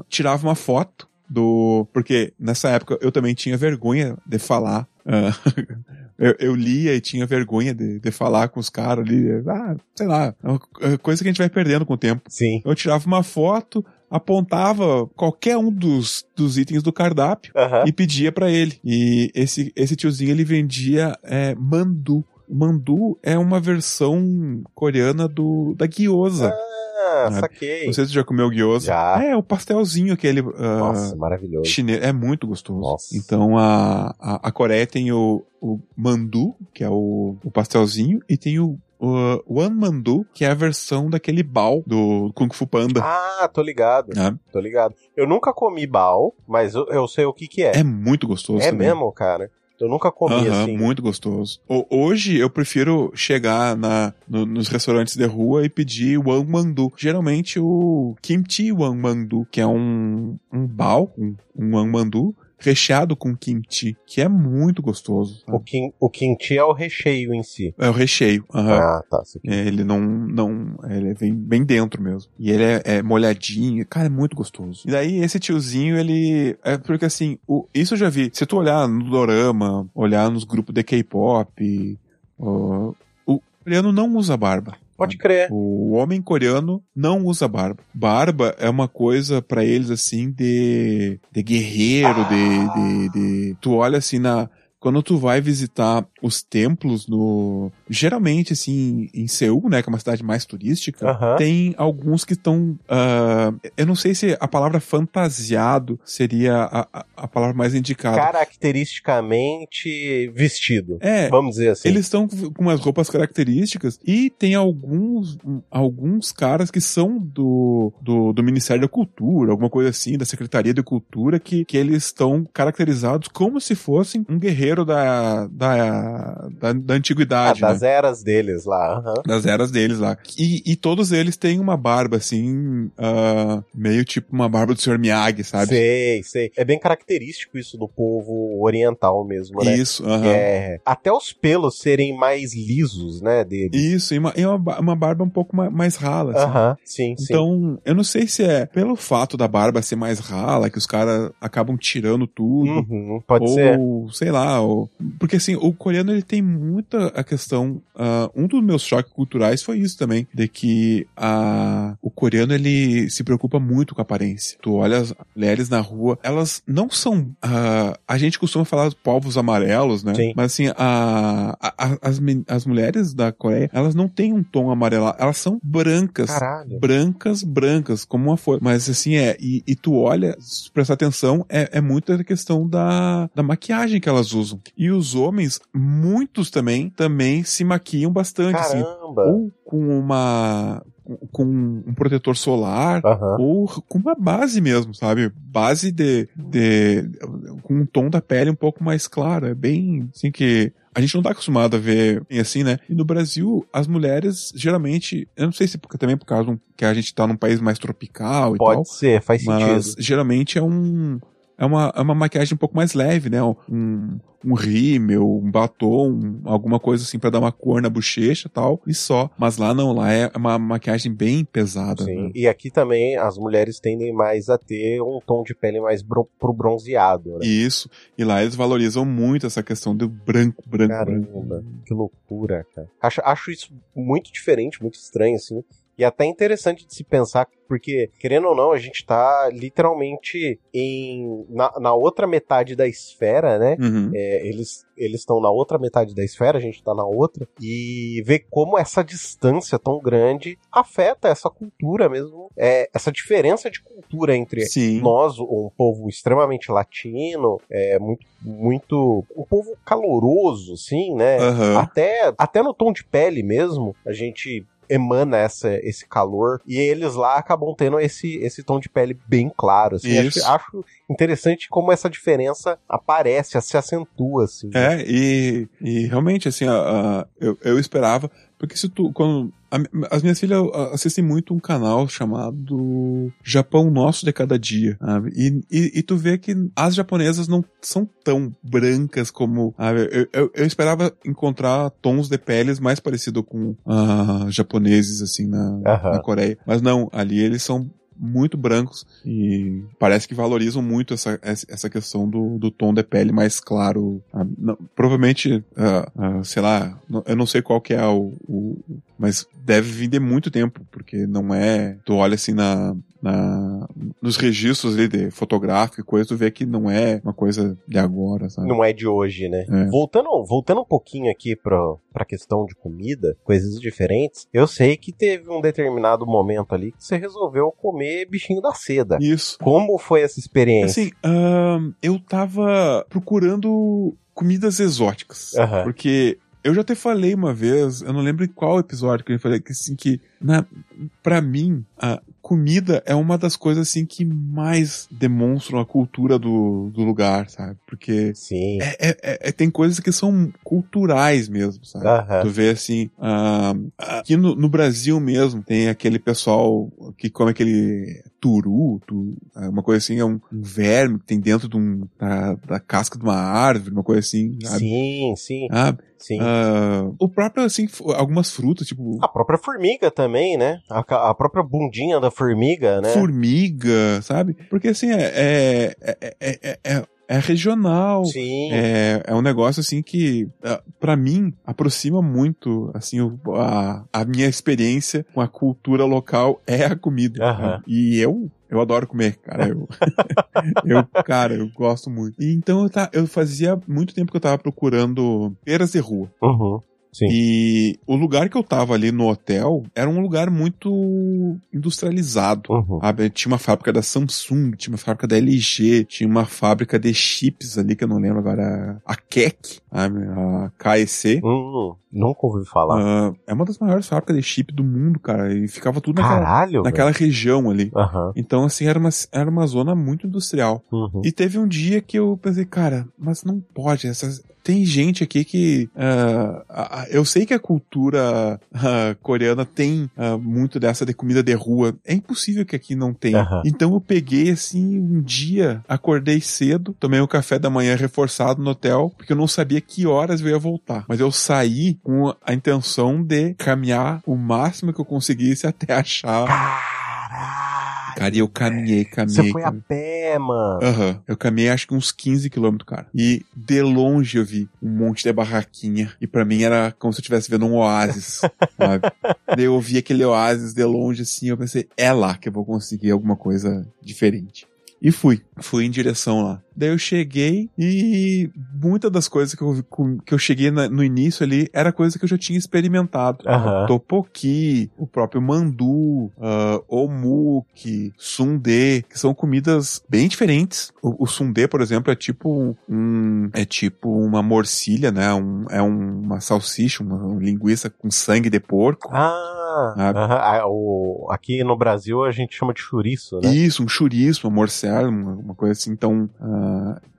tirava uma foto do. Porque nessa época eu também tinha vergonha de falar. ah, eu, eu lia e tinha vergonha de, de falar com os caras ali. Ah, sei lá, é uma co- coisa que a gente vai perdendo com o tempo. Sim. Eu tirava uma foto, apontava qualquer um dos, dos itens do cardápio Aham. e pedia pra ele. E esse, esse tiozinho ele vendia é, mandu. O mandu é uma versão coreana do da gyoza. Ah, Ah, saquei. Não sei se você já comeu gyoza. Já. É, o pastelzinho aquele ah, Nossa, maravilhoso. chinês. É muito gostoso. Nossa. Então a, a, a Coreia tem o, o mandu, que é o, o pastelzinho, e tem o, o One Mandu, que é a versão daquele bal do Kung Fu Panda. Ah, tô ligado, né? tô ligado. Eu nunca comi bao, mas eu, eu sei o que que é. É muito gostoso É também. mesmo, cara? Eu nunca comi Aham, assim. muito gostoso. Hoje eu prefiro chegar na, no- nos restaurantes de rua e pedir o Wang Mandu. Geralmente o Kimchi Wang Mandu, que é um, um bao, um, um Wang Mandu, recheado com kimchi, que é muito gostoso. O, kim, o kimchi é o recheio em si. É o recheio. aham. Ah, tá. É, Ele não, não, ele vem bem dentro mesmo. E ele é, é molhadinho, cara, é muito gostoso. E daí esse tiozinho, ele, é porque assim, o, isso eu já vi. Se tu olhar no dorama, olhar nos grupos de K-pop, o coreano não usa barba. Pode crer. O homem coreano não usa barba. Barba é uma coisa pra eles assim de, de guerreiro, de, de, de. Tu olha assim na. Quando tu vai visitar os templos no. Geralmente, assim, em Seul, né? Que é uma cidade mais turística, Aham. tem alguns que estão. ah, eu não sei se a palavra fantasiado seria a, a, a palavra mais indicada. Caracteristicamente vestido. É, Vamos dizer assim. eles estão com umas roupas características e tem alguns alguns caras que são do, do, do Ministério da Cultura, alguma coisa assim, da Secretaria de Cultura, que, que eles estão caracterizados como se fossem um guerreiro da, da, da, da Ah, antiguidade, né? das eras deles lá. aham. das eras deles lá. E, e todos eles têm uma barba, assim, ah, meio tipo uma barba do Sr. Miyagi, sabe? Sei, sei. É bem característico isso do povo oriental mesmo, né? Isso, aham. É, até os pelos serem mais lisos, né, deles. Isso, e uma, e uma, uma barba um pouco ma- mais rala, assim. Aham, sim, sim. Então, eu não sei se é pelo fato da barba ser mais rala, que os caras acabam tirando tudo. Uhum, pode ou, ser. sei lá, porque assim, o coreano ele tem muita a questão. ah, um dos meus choques culturais foi isso também, de que a, o coreano ele se preocupa muito com a aparência. Tu olha as mulheres na rua, elas não são. ah, a gente costuma falar dos povos amarelos, né? Sim. Mas assim, a, a- as, as mulheres da Coreia, elas não têm um tom amarelado, elas são brancas Caralho. brancas, brancas, como uma folha. Mas assim, é, e, e tu olha, se prestar atenção, é, é muito a questão da, da maquiagem que elas usam. E os homens, muitos também, também se maquiam bastante, assim. Caramba. Ou com uma. com um protetor solar, Aham. ou com uma base mesmo, sabe? Base de, de. com um tom da pele um pouco mais claro. É bem assim que. A gente não tá acostumado a ver assim, né? E no Brasil, as mulheres, geralmente, eu não sei se porque, também por causa que a gente tá num país mais tropical e tal, Pode ser, faz mas sentido. geralmente é um. É uma, é uma maquiagem um pouco mais leve, né? Um, um rímel, um batom, alguma coisa assim pra dar uma cor na bochecha e tal, e só. Mas lá não, lá é uma maquiagem bem pesada. Sim. né? E aqui também as mulheres tendem mais a ter um tom de pele mais bro pro bronzeado, né? Isso. E lá eles valorizam muito essa questão do branco, branco, branco. Caramba, que loucura, cara. Acho, acho isso muito diferente, muito estranho, assim. E até interessante de se pensar, porque, querendo ou não, a gente tá literalmente em, na, na outra metade da esfera, né? Uhum. É, eles eles estão na outra metade da esfera, a gente tá na outra, e ver como essa distância tão grande afeta essa cultura mesmo, é, essa diferença de cultura entre Sim. nós, um povo extremamente latino, é muito, muito, um povo caloroso, assim, né? Aham. Até, até no tom de pele mesmo, a gente emana essa, esse calor e eles lá acabam tendo esse, esse tom de pele bem claro. Assim. Acho, acho interessante como essa diferença aparece, se acentua, assim. né? É, e, e realmente, assim, a, a- eu, eu esperava, porque se tu, quando, as minhas filhas assistem muito um canal chamado Japão Nosso de Cada Dia? E, e, e tu vê que as japonesas não são tão brancas como? Eu, eu, eu esperava encontrar tons de peles mais parecidos com ah, japoneses, assim, na, na Coreia. Mas não, ali eles são muito brancos e parece que valorizam muito essa, essa questão do, do tom de pele mais claro. ah, não- provavelmente, ah, ah, sei lá, eu não sei qual que é o, o- Mas deve vir de muito tempo, porque não é. Tu olha assim na. Na, nos registros ali de fotográfico e coisa, tu vê que não é uma coisa de agora, sabe? Não é de hoje, né? É. Voltando, voltando um pouquinho aqui pra, pra questão de comida, coisas diferentes, eu sei que teve um determinado momento ali que você resolveu comer bichinho da seda. Isso. Como foi essa experiência? Assim, eu tava procurando comidas exóticas. Aham. Porque eu já até falei uma vez, eu não lembro em qual episódio que eu falei que assim que na para mim a comida é uma das coisas assim que mais demonstram a cultura do, do lugar, sabe? Porque Sim. é, é- é- é- tem coisas que são culturais mesmo, sabe? Aham. Tu vê assim, ah, aqui no, no Brasil mesmo, tem aquele pessoal que come aquele turu, tu- ah, uma coisa assim, é um, um verme que tem dentro de um, da, da casca de uma árvore, uma coisa assim, sabe? Sim, sim, Sabe? sim. Ah, o próprio, assim, algumas frutas, tipo A própria formiga também, né? A, a própria bundinha da formiga, né? formiga, sabe? Porque assim, é, é, é, é, é, regional. Sim. É, é um negócio assim que, ah, pra mim, aproxima muito, assim, o- a, a minha experiência com a cultura local é a comida. Aham. sabe? E eu, eu adoro comer, cara. Eu, eu, cara, eu gosto muito. E então eu, tá, eu fazia muito tempo que eu tava procurando feiras de rua. Uhum. Sim. E o lugar que eu tava ali no hotel era um lugar muito industrializado. Uhum. Tinha uma fábrica da Samsung, tinha uma fábrica da LG, tinha uma fábrica de chips ali, que eu não lembro agora, a KEC, a KEC. Hum, nunca ouvi falar. Ah, é uma das maiores fábricas de chip do mundo, cara, e ficava tudo naquela, Caralho. naquela região ali. Aham. Então, assim, era uma, era uma zona muito industrial. Uhum. E teve um dia que eu pensei, cara, mas não pode, essas... Tem gente aqui que. ah, ah, ah, eu sei que a cultura ah, coreana tem ah, muito dessa de comida de rua. É impossível que aqui não tenha. Aham. Então eu peguei assim um dia, acordei cedo, tomei um café da manhã reforçado no hotel, porque eu não sabia que horas eu ia voltar. Mas eu saí com a intenção de caminhar o máximo que eu conseguisse até achar. Caralho. Cara, e eu caminhei, caminhei. Você foi a caminhei. pé, mano. Aham. Eu caminhei acho que uns 15 quilômetros, cara. E de longe eu vi um monte de barraquinha. E pra mim era como se eu estivesse vendo um oásis, sabe? Daí eu vi aquele oásis de longe assim, eu pensei, é lá que eu vou conseguir alguma coisa diferente. E fui. Fui em direção lá. Daí eu cheguei e muitas das coisas que eu, que eu cheguei na- no início ali era coisa que eu já tinha experimentado. Aham. Topoki, o próprio mandu, ah, omuki, sundae, que são comidas bem diferentes. O, o sundae, por exemplo, é tipo um é tipo uma morcilha, né? Um, é um- uma salsicha, uma linguiça com sangue de porco. Ah, Ah. Ah, aqui no Brasil a gente chama de chouriço, né? Isso, um chouriço, uma morcela, uma, uma coisa assim. Então,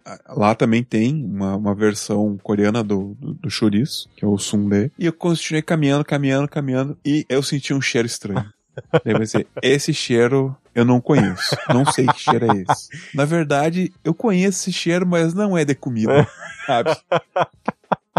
ah, lá também tem uma, uma versão coreana do, do, do chouriço, que é o sundae. E eu continuei caminhando, caminhando, caminhando, e eu senti um cheiro estranho. Daí pensei, esse cheiro eu não conheço. Não sei que cheiro é esse. Na verdade, eu conheço esse cheiro, mas não é de comida, sabe?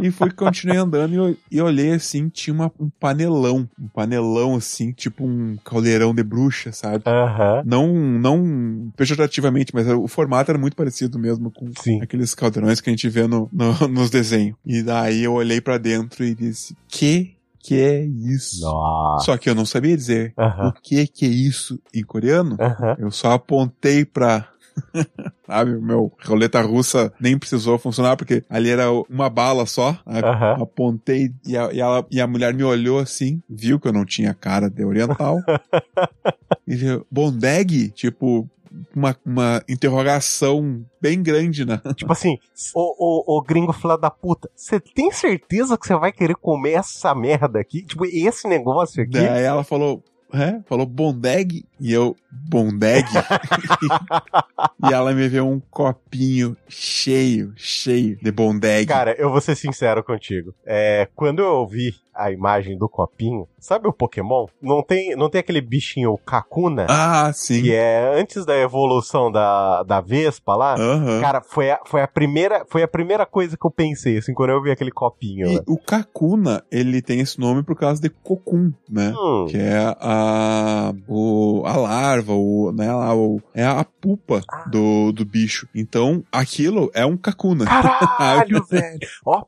E fui, continuei andando e, e olhei assim, tinha uma- um panelão. Um panelão assim, tipo um caldeirão de bruxa, sabe? Aham. Não, não pejorativamente, mas o formato era muito parecido mesmo com Sim. aqueles caldeirões que a gente vê no, no- nos desenhos. E daí eu olhei pra dentro e disse, que que é isso? Nossa. Só que eu não sabia dizer o que que é isso em coreano. Eu só apontei pra. Sabe, o meu roleta russa nem precisou funcionar, porque ali era uma bala só. sabe? Aham. Apontei e a, e, ela- e a mulher me olhou assim, viu que eu não tinha cara de oriental. e disse, Bondeg? Tipo, uma, uma interrogação bem grande, né? Tipo assim, ô gringo filha da puta, você tem certeza que você vai querer comer essa merda aqui? Tipo, esse negócio aqui? Daí ela falou, é? Falou Bondeg? E eu, Bondeg? e ela me veio um copinho cheio, cheio de Bondeg. Cara, eu vou ser sincero contigo. É, quando eu vi a imagem do copinho, sabe o Pokémon? Não tem, não tem aquele bichinho o Kakuna, ah, sim. que é antes da evolução da, da Vespa lá? Aham. Cara, foi a, foi, a primeira, foi a primeira coisa que eu pensei, assim, quando eu vi aquele copinho. E né? o Kakuna, ele tem esse nome por causa de Cocoon, né? Hum, Que é a, o, a larva, o, né, lá, o, é a pupa Ah. do, do bicho. Então, aquilo é um Kakuna. Caralho, velho! Ó!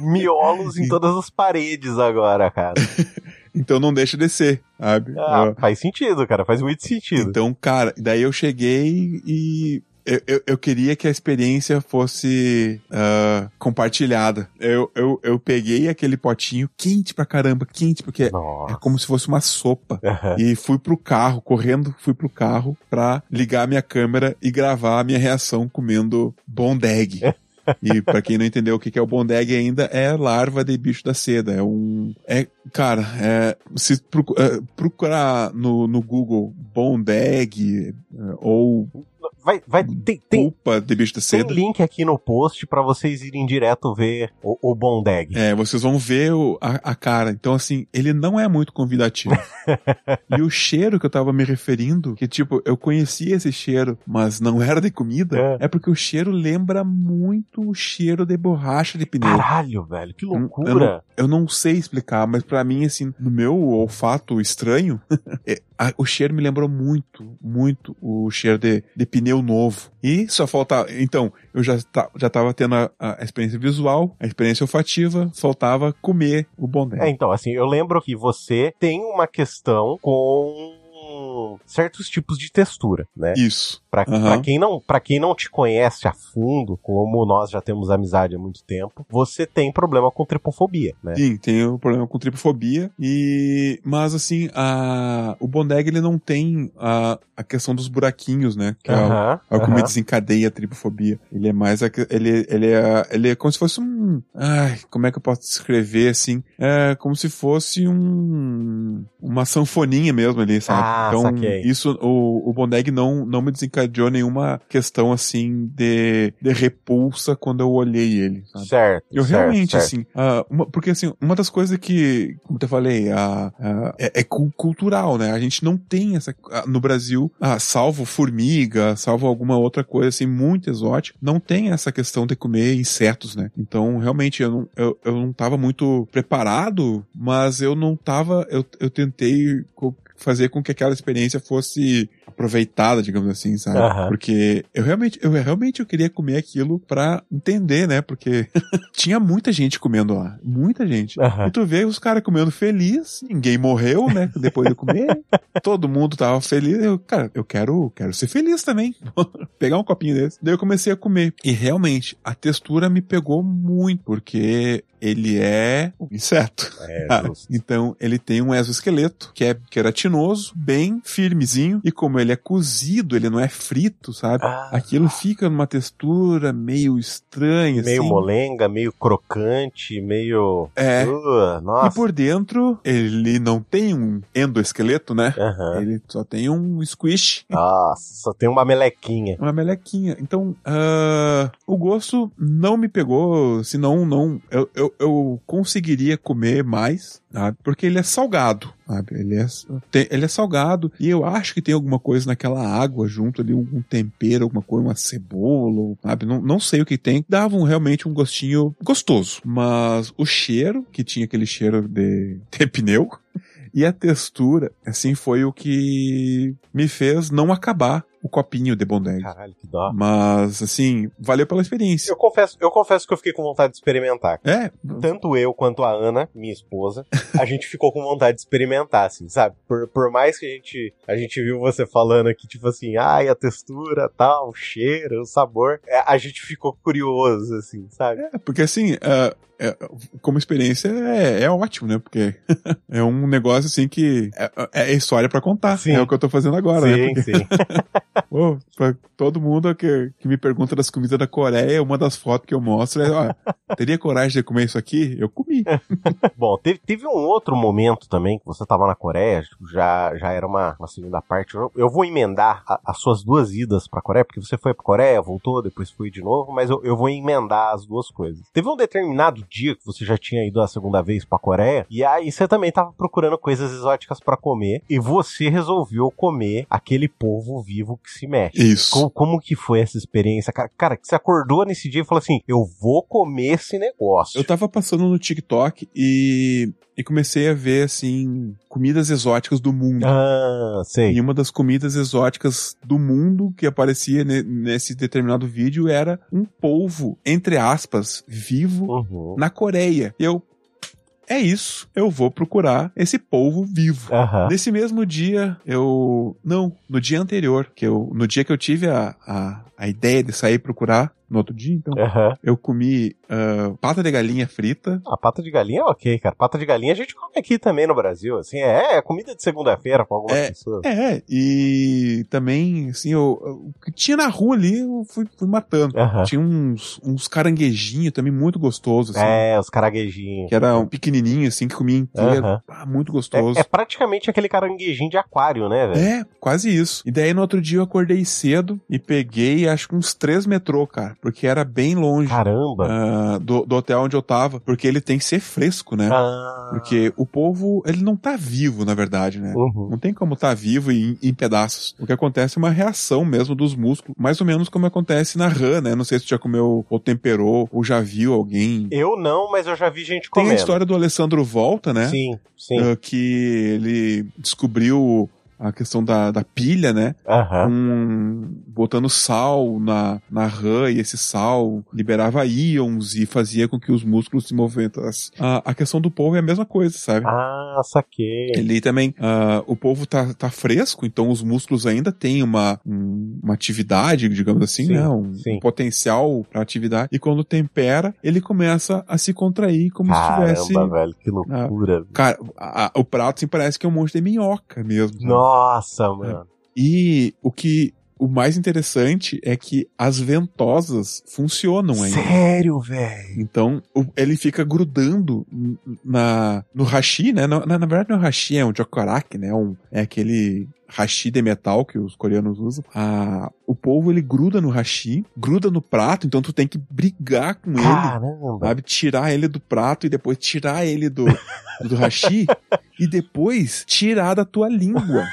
Miolos em todas as paredes agora, cara. Então não deixa de ser, sabe? Ah, faz sentido, cara, faz muito sentido. Então, cara, daí eu cheguei e eu, eu, eu, queria que a experiência fosse uh, compartilhada. Eu, eu, eu peguei aquele potinho quente pra caramba, quente, porque Nossa. é como se fosse uma sopa. Uhum. E fui pro carro, correndo, fui pro carro pra ligar a minha câmera e gravar a minha reação comendo bondeg. E para quem não entendeu o que é o bondeg ainda, é larva de bicho da seda. É um. É, cara, é, se é, procurar no, no Google bondeg é, ou vai, vai, tem, tem, de bicho da seda. Tem link aqui no post para vocês irem direto ver o, o Bondeg. É, vocês vão ver o, a, a, cara. Então, assim, ele não é muito convidativo. e o cheiro que eu tava me referindo, que tipo, eu conhecia esse cheiro, mas não era de comida, é, é porque o cheiro lembra muito o cheiro de borracha de pneu. Caralho, velho, que loucura. Eu, eu, não, eu não sei explicar, mas para mim, assim, no meu olfato estranho, é, a, o cheiro me lembrou muito, muito o cheiro de, de pneu novo. E só falta. Então, eu já, tá, já tava tendo a, a, experiência visual, a experiência olfativa, faltava comer o boné. É, então, assim, eu lembro que você tem uma questão com certos tipos de textura, né? Isso. Pra, uhum. Pra, quem não, pra quem não te conhece a fundo, como nós já temos amizade há muito tempo, você tem problema com tripofobia, né? Sim, tenho problema com tripofobia. E. Mas assim, a... o Bondeg ele não tem a, a questão dos buraquinhos, né? Que uhum. é, o, é o que me desencadeia a tripofobia. Ele é mais. A... Ele, ele, é, ele é como se fosse um. Ai, como é que eu posso descrever assim? É como se fosse um. Uma sanfoninha mesmo ali, sabe? Ah, então, saquei. isso, o, o Bondeg não, não me desencadeou nenhuma questão assim de, de repulsa quando eu olhei ele. Sabe? Certo. Eu certo, realmente, certo. assim, uh, uma, porque assim, uma das coisas que, como eu falei, uh, uh, é, é, cultural, né? A gente não tem essa. no Brasil, salvo formiga, salvo alguma outra coisa assim, muito exótica, não tem essa questão de comer insetos, né? Então, realmente, eu não, eu, eu não tava muito preparado, mas eu não tava. Eu, eu tentei fazer com que aquela experiência fosse aproveitada, digamos assim, sabe? Uhum. Porque eu realmente, eu realmente eu queria comer aquilo pra entender, né? Porque tinha muita gente comendo lá. Muita gente. Uhum. E tu vê os caras comendo feliz, ninguém morreu, né? Depois de comer. todo mundo tava feliz. Eu, cara, eu quero, quero ser feliz também. Pegar um copinho desse. Daí eu comecei a comer. E realmente, a textura me pegou muito, porque ele é um inseto. É, então, ele tem um exoesqueleto que é queratinoso, bem firmezinho, e como ele é cozido, ele não é frito, sabe? Ah. Aquilo fica numa textura meio estranha, meio assim. molenga, meio crocante, meio... É. Uh, nossa. E por dentro, ele não tem um endoesqueleto, né? Uhum. Ele só tem um squish. Nossa, só tem uma melequinha. Uma melequinha. Então, uh, o gosto não me pegou, senão não... Eu, eu, eu conseguiria comer mais, sabe? Porque ele é salgado, sabe? Ele é, ele é salgado e eu acho que tem alguma coisa naquela água junto ali, um tempero, alguma coisa, uma cebola, sabe? Não, não sei o que tem. Davam realmente um gostinho gostoso, mas o cheiro, que tinha aquele cheiro de, de pneu, e a textura, assim, foi o que me fez não acabar o copinho de Bondeg. Caralho, que dó. Mas, assim, valeu pela experiência. Eu confesso, eu confesso que eu fiquei com vontade de experimentar. É? Tanto eu quanto a Ana, minha esposa, a gente ficou com vontade de experimentar, assim, sabe? Por, por mais que a gente, a gente viu você falando aqui, tipo assim, ai, a textura, tal, o cheiro, o sabor, é, a gente ficou curioso, assim, sabe? É, porque assim, uh, é, como experiência é, é, ótimo, né? Porque é um negócio assim que é, é história para contar. Sim. É o que eu tô fazendo agora, sim, né? Porque... Sim, Pô, pra todo mundo que, que me pergunta das comidas da Coreia, uma das fotos que eu mostro é, ó, teria coragem de comer isso aqui? Eu comi. Bom, teve, teve um outro momento também que você tava na Coreia, já, já era uma, uma segunda parte. Eu, eu vou emendar a, as suas duas idas pra Coreia, porque você foi pra Coreia, voltou, depois foi de novo, mas eu, eu vou emendar as duas coisas. Teve um determinado dia que você já tinha ido a segunda vez pra Coreia, e aí você também tava procurando coisas exóticas para comer, e você resolveu comer aquele polvo vivo que se mexe. Isso. Como, como que foi essa experiência? Cara, que você acordou nesse dia e falou assim, eu vou comer esse negócio. Eu tava passando no TikTok e e comecei a ver, assim, comidas exóticas do mundo. Ah, sei. E uma das comidas exóticas do mundo que aparecia nesse determinado vídeo era um polvo, entre aspas, vivo, uhum. na Coreia. E eu, é isso, eu vou procurar esse polvo vivo. Aham. Nesse mesmo dia, eu. Não, no dia anterior, que eu. No dia que eu tive a, a, a ideia de sair procurar, no outro dia, então, Aham. eu comi ah, pata de galinha frita. A pata de galinha é ok, cara. Pata de galinha a gente come aqui também no Brasil. Assim, é, é comida de segunda-feira pra algumas É, pessoas. É, e também, assim, eu, o que tinha na rua ali, eu fui, fui matando. Aham. Tinha uns, uns caranguejinhos também muito gostosos, assim. É, os caraguejinhos. Que era um pequenininho, assim, que comia inteiro. Aham. Ah, muito gostoso. É, é praticamente aquele caranguejinho de aquário, né, velho? É, quase isso. E daí no outro dia eu acordei cedo e peguei acho que uns três metrô, cara, porque era bem longe Caramba. ah, do, do hotel onde eu tava, porque ele tem que ser fresco, né? Ah. Porque o povo, ele não tá vivo, na verdade, né? Uhum. Não tem como tá vivo em, em pedaços. O que acontece é uma reação mesmo dos músculos, mais ou menos como acontece na rã, né? Não sei se tu já comeu ou temperou, ou já viu alguém. Eu não, mas eu já vi gente Tem comendo. a história do Alessandro Volta, né? Sim, sim. Ah, que ele descobriu a questão da, da pilha, né? Aham. com- botando sal na, na rã e esse sal liberava íons e fazia com que os músculos se movimentassem. A, a questão do polvo é a mesma coisa, sabe? Ah, saquei. Ele também, ah, o polvo tá, tá fresco, então os músculos ainda têm uma, um- uma atividade, digamos assim, Sim, né? Um, potencial para atividade. E quando tempera, ele começa a se contrair como se tivesse. Caramba, velho, que loucura. Cara, a- a- o prato assim, parece que é um monte de minhoca mesmo. sabe? Nossa, mano. E o que o mais interessante é que as ventosas funcionam ainda. Sério, velho. Então, o- ele fica grudando na, no hashi, né? Na, na, na verdade, não é hashi, é um jokoraki, né? Um, é aquele hashi de metal que os coreanos usam. O polvo, ele gruda no hashi, gruda no prato, então tu tem que brigar com ele, Caramba. sabe? Tirar ele do prato e depois tirar ele do, do hashi e depois tirar da tua língua.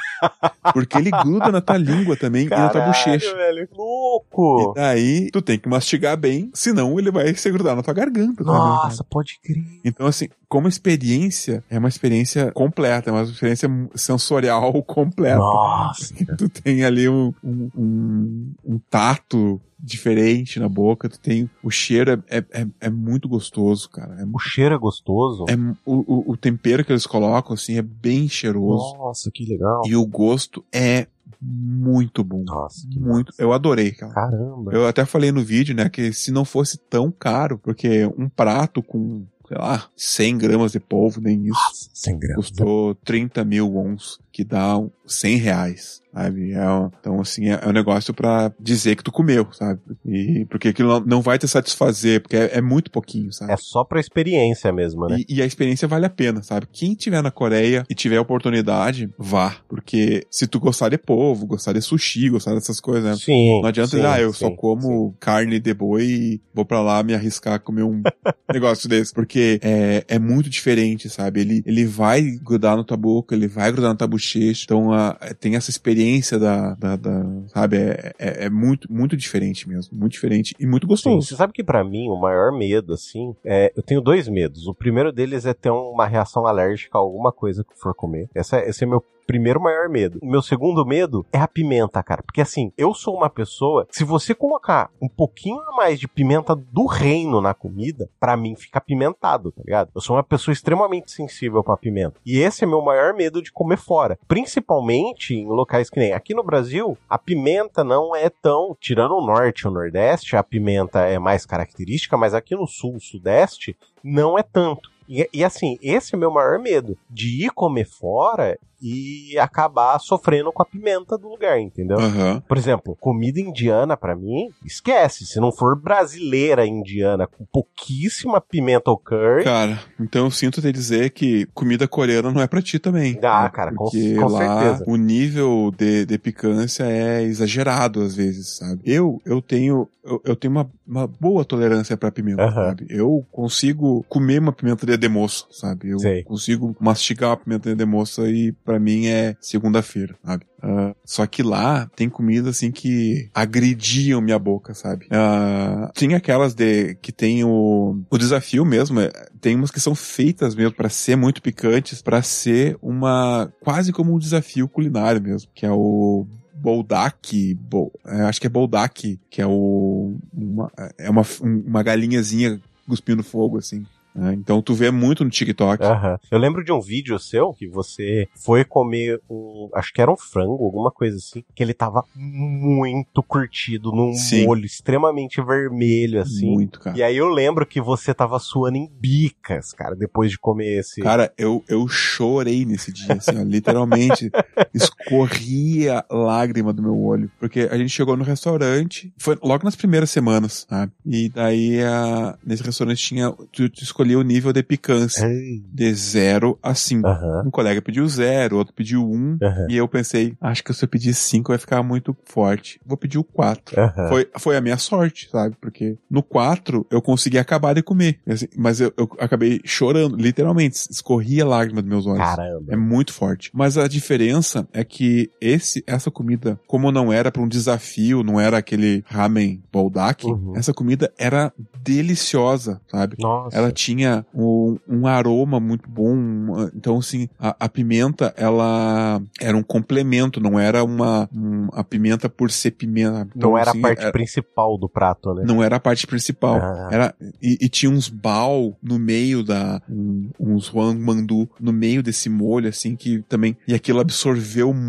Porque ele gruda na tua língua também e na tua bochecha. velho. Louco. E daí, tu tem que mastigar bem, senão ele vai se grudar na tua garganta. também, Nossa, cara. pode crer. Então, assim, como experiência, é uma experiência completa, é uma experiência sensorial completa. Nossa. Tu tem ali um, um, um, um tato diferente na boca, tu tem o cheiro é, é, é- é muito gostoso, cara. É, O cheiro é gostoso. é o, o, o tempero que eles colocam, assim, é bem cheiroso. Nossa, que legal. E o gosto é muito bom. Nossa, que Muito. Eu adorei, cara. Caramba. Eu até falei no vídeo, né, que se não fosse tão caro, porque um prato com, sei lá, 100 gramas de polvo, nem isso, Nossa, 100 gramas. custou 30 mil wons, que dá um 100 reais, sabe? É um- então, assim, é, é um negócio pra dizer que tu comeu, sabe? E porque aquilo não, vai te satisfazer, porque é, é muito pouquinho, sabe? É só pra experiência mesmo, né? E, e a experiência vale a pena, sabe? Quem tiver na Coreia e tiver oportunidade, vá. Porque se tu gostar de polvo, gostar de sushi, gostar dessas coisas, né? Sim. Não adianta sim, dizer, ah, eu sim, só como carne de boi e vou pra lá me arriscar a comer um negócio desse. Porque é, é muito diferente, sabe? Ele, ele vai grudar na tua boca, ele vai grudar na tua bochecha. Então a- tem essa experiência da, da, da- sabe? É, é, é muito, muito diferente mesmo. Muito diferente e muito Sim, gostoso. você sabe que pra mim o maior medo, assim, é. Eu tenho dois medos. O primeiro deles é ter uma reação alérgica a alguma coisa que for comer. Essa, é- esse é meu primeiro maior medo. O meu segundo medo é a pimenta, cara. Porque assim, eu sou uma pessoa. Se você colocar um pouquinho a mais de pimenta do reino na comida, pra mim fica apimentado, tá ligado? Eu sou uma pessoa extremamente sensível pra pimenta. E esse é meu maior medo de comer fora. Principalmente em locais que nem aqui no Brasil, a pimenta não é tão. Tirando o norte e o nordeste, a pimenta é mais característica, mas aqui no sul, sudeste, não é tanto. E, e assim, esse é o meu maior medo. De ir comer fora e acabar sofrendo com a pimenta do lugar, entendeu? Aham. Por exemplo, comida indiana pra mim, esquece. Se não for brasileira indiana com pouquíssima pimenta ou curry, Cara, então eu sinto te dizer que comida coreana não é pra ti também. Dá, né? cara, com- Porque com lá certeza. o nível de, de picância é exagerado às vezes, sabe? Eu, eu tenho, eu, eu tenho uma, uma boa tolerância pra pimenta, Aham. sabe? Eu consigo comer uma pimenta de demoça, sabe? Eu Sei. consigo mastigar uma pimenta de demoça e pra mim é segunda-feira, sabe? Ah, só que lá tem comida assim que agrediam minha boca, sabe? Ah, tinha aquelas de que tem o, o desafio mesmo, é, tem umas que são feitas mesmo pra ser muito picantes, pra ser uma quase como um desafio culinário mesmo, que é o Boldak, Bol, é, acho que é Boldak, que é o uma, é uma, uma galinhazinha cuspindo fogo assim. Né? Então tu vê muito no TikTok. Aham. Eu lembro de um vídeo seu que você foi comer um. Acho que era um frango, alguma coisa assim. Que ele tava muito curtido num Sim. molho extremamente vermelho, assim. Muito, cara. E aí eu lembro que você tava suando em bicas, cara, depois de comer esse. Cara, eu, eu chorei nesse dia, assim, ó, literalmente. escorria lágrima do meu olho. Porque a gente chegou no restaurante, foi logo nas primeiras semanas, sabe? E daí, a, nesse restaurante tinha, tu, tu escolhia o nível de picância, Ai. de 0 a 5. Aham. Um colega pediu zero, outro pediu um, Aham. e eu pensei, acho que se eu pedir cinco vai ficar muito forte. Vou pedir o quatro. Aham. Foi, foi a minha sorte, sabe? Porque no 4 eu consegui acabar de comer. Mas eu, eu acabei chorando, literalmente. Escorria lágrima dos meus olhos. Caramba. É muito forte. Mas a diferença é que esse, essa comida, como não era pra um desafio, não era aquele ramen boldaki, Uhum. essa comida era deliciosa, sabe? Nossa. Ela tinha um, um aroma muito bom. uma- Então, assim, a, a pimenta, ela era um complemento, não era uma, um- a pimenta por ser pimenta. Então, Não era assim, a parte era- principal do prato, né? não era a parte principal. Ah. Era, e, e tinha uns bal no meio da. Um, uns Huang Mandu no meio desse molho, assim, que também. E aquilo absorveu muito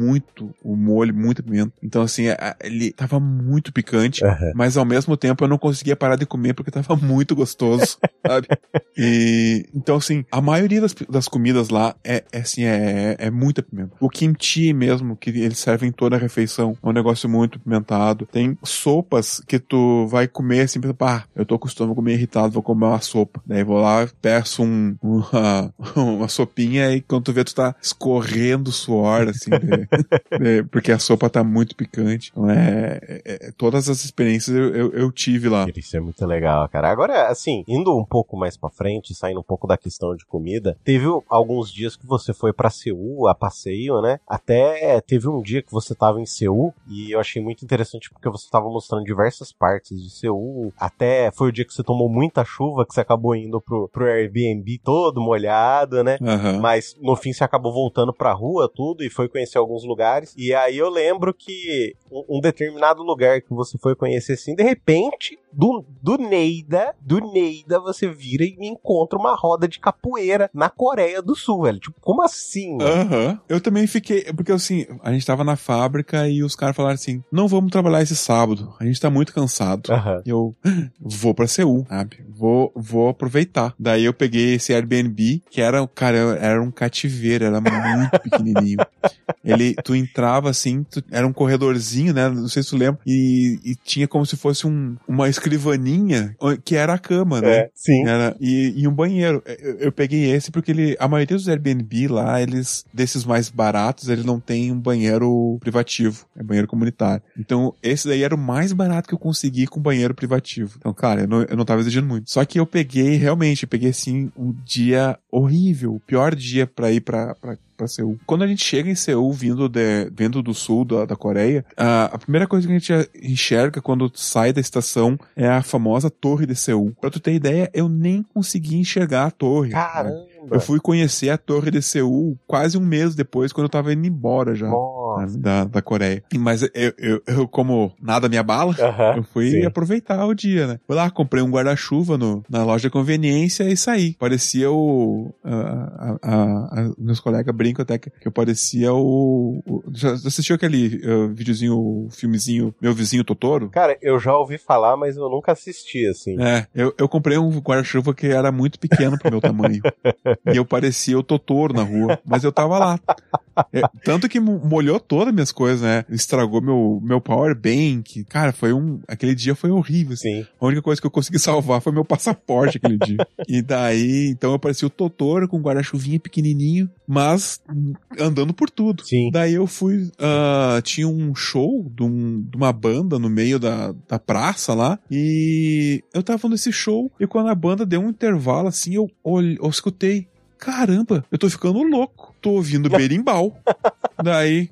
o molho, muita pimenta. Então, assim, a- ele tava muito picante. Aham. Mas ao mesmo tempo eu não conseguia parar de comer porque tava muito gostoso, sabe? E então assim, a maioria das, das comidas lá é, é assim, é, é muita pimenta. O kimchi mesmo, que eles servem em toda a refeição, é um negócio muito pimentado. Tem sopas que tu vai comer assim, pá, eu tô com o estômago meio irritado, vou comer uma sopa. Daí vou lá, peço um, uma, uma sopinha e quando tu vê, tu tá escorrendo suor, assim, de- de- porque a sopa tá muito picante. Então é, é- é- todas as experiências eu, eu, eu tive lá. Isso é muito legal, cara. Agora, assim, indo um pouco mais pra frente, saindo um pouco da questão de comida, teve alguns dias que você foi pra Seul a passeio, né? Até teve um dia que você tava em Seul e eu achei muito interessante porque você tava mostrando diversas partes de Seul. Até foi o dia que você tomou muita chuva que você acabou indo pro, pro Airbnb todo molhado, né? Aham. Mas no fim você acabou voltando pra rua, tudo, e foi conhecer alguns lugares. E aí eu lembro que um, um determinado lugar que você foi conhecer assim, de repente, do, do Neida, do Neida, você vira e encontra uma roda de capoeira na Coreia do Sul, velho. Tipo, como assim? Aham. Eu também fiquei. Porque assim, a gente tava na fábrica e os caras falaram assim: não vamos trabalhar esse sábado. A gente tá muito cansado. Aham. E eu vou pra Seul, sabe? Vou, vou aproveitar. Daí eu peguei esse Airbnb, que era, cara, era um cativeiro, era muito pequenininho. Ele, tu entrava assim, tu- era um corredorzinho, né? Não sei se tu lembra. E, e tinha como se fosse um, uma escrivaninha, que era a cama, né? É, sim. Era, e, e um banheiro. Eu, eu peguei esse porque ele, a maioria dos Airbnb lá, eles, desses mais baratos, ele não tem um banheiro privativo. É banheiro comunitário. Então, esse daí era o mais barato que eu consegui com banheiro privativo. Então, cara, eu não, eu não tava exigindo muito. Só que eu peguei, realmente, eu peguei assim, um dia horrível. O pior dia pra ir pra, pra, pra Seul. Quando a gente chega em Seul, vindo, de, vindo do sul da, da Coreia, a, a primeira coisa que a gente enxerga quando sai da estação é a famosa Torre de Seul. Pra tu ter ideia, eu nem consegui enxergar a torre. Caramba. Eu fui conhecer a Torre de Seul quase um mês depois, quando eu tava indo embora já. Da, da Coreia. Mas eu, eu, eu, como nada me abala, eu fui sim. aproveitar o dia, né? Fui lá, comprei um guarda-chuva no, na loja de conveniência e saí. Parecia o. a- a- a- meus colegas brincam até que, eu parecia o. o- já assistiu aquele uh, videozinho, filmezinho Meu Vizinho Totoro? Cara, eu já ouvi falar, mas eu nunca assisti, assim. É, eu, eu comprei um guarda-chuva que era muito pequeno pro meu tamanho. e eu parecia o Totoro na rua, mas eu tava lá. É, tanto que mo- molhou todas as minhas coisas, né? Estragou meu, meu power bank. Cara, foi um. Aquele dia foi horrível. assim. Sim. A única coisa que eu consegui salvar foi meu passaporte aquele dia. E daí, então eu parecia o Totoro com um guarda-chuvinha pequenininho, mas andando por tudo. Sim. Daí eu fui. ah, tinha um show de, um- de uma banda no meio da, da praça lá. E eu tava nesse show. E quando a banda deu um intervalo assim, eu, olhe, eu escutei. Caramba, eu tô ficando louco. Tô ouvindo berimbau. Daí,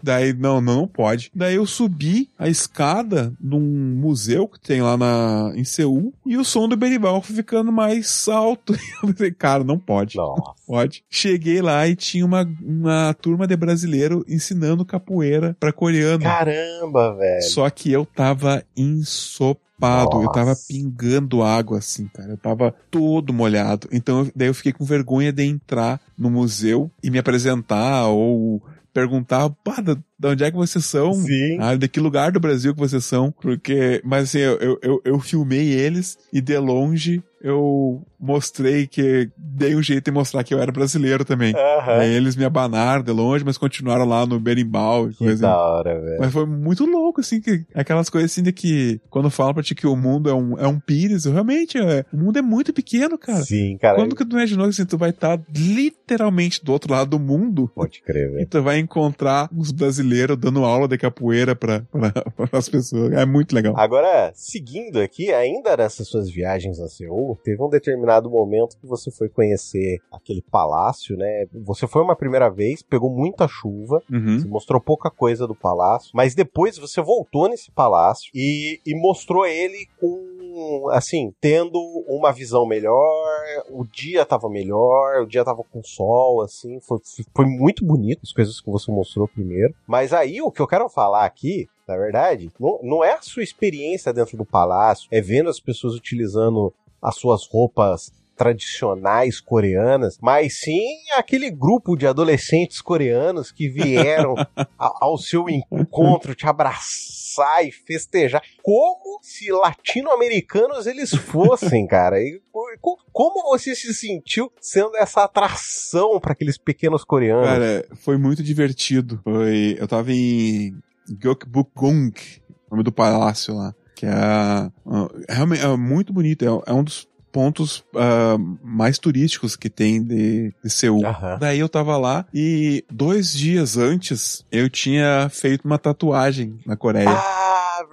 daí, não, não, não pode. Daí eu subi a escada num museu que tem lá na, em Seul e o som do berimbau ficando mais alto. Eu pensei, cara, não pode. Nossa. Pode. Cheguei lá e tinha uma, uma turma de brasileiro ensinando capoeira pra coreano. Caramba, velho. Só que eu tava ensopado, eu tava pingando água assim, cara. Eu tava todo molhado. Então, daí eu fiquei com vergonha de entrar no museu e me apresentar ou perguntar, pá, de onde é que vocês são? Sim. Ah, de que lugar do Brasil que vocês são? Porque, mas assim, eu, eu, eu filmei eles e de longe eu mostrei que dei um jeito de mostrar que eu era brasileiro também. Uhum. Aí eles me abanaram de longe, mas continuaram lá no berimbau e Que coisa. da hora, velho. Mas foi muito louco, assim, que aquelas coisas assim de que quando falam pra ti que o mundo é um, é um pires, realmente, é, o mundo é muito pequeno, cara. Sim, cara. Quando que tu imaginou que assim, tu vai estar literalmente do outro lado do mundo Pode crer, e velho. tu vai encontrar uns brasileiros dando aula de capoeira pra, pra, as pessoas. É muito legal. Agora, seguindo aqui, ainda nessas suas viagens a Seul, teve um determinado momento que você foi conhecer aquele palácio, né? Você foi uma primeira vez, pegou muita chuva, Uhum. Você mostrou pouca coisa do palácio, mas depois você voltou nesse palácio e, e mostrou ele com, assim, tendo uma visão melhor, o dia tava melhor, o dia tava com sol, assim, foi, foi muito bonito as coisas que você mostrou primeiro. Mas aí o que eu quero falar aqui na verdade, não, não é a sua experiência dentro do palácio, é vendo as pessoas utilizando as suas roupas tradicionais coreanas, mas sim aquele grupo de adolescentes coreanos que vieram a- ao seu encontro te abraçar e festejar, como se latino-americanos eles fossem, cara. E co- como você se sentiu sendo essa atração para aqueles pequenos coreanos? Cara, foi muito divertido. Foi, eu tava em Gyeokbukgung, nome do palácio lá, que é, realmente é muito bonito. É, é um dos pontos ah, mais turísticos que tem de, de Seul. Aham. Daí eu tava lá e dois dias antes eu tinha feito uma tatuagem na Coreia. Ah,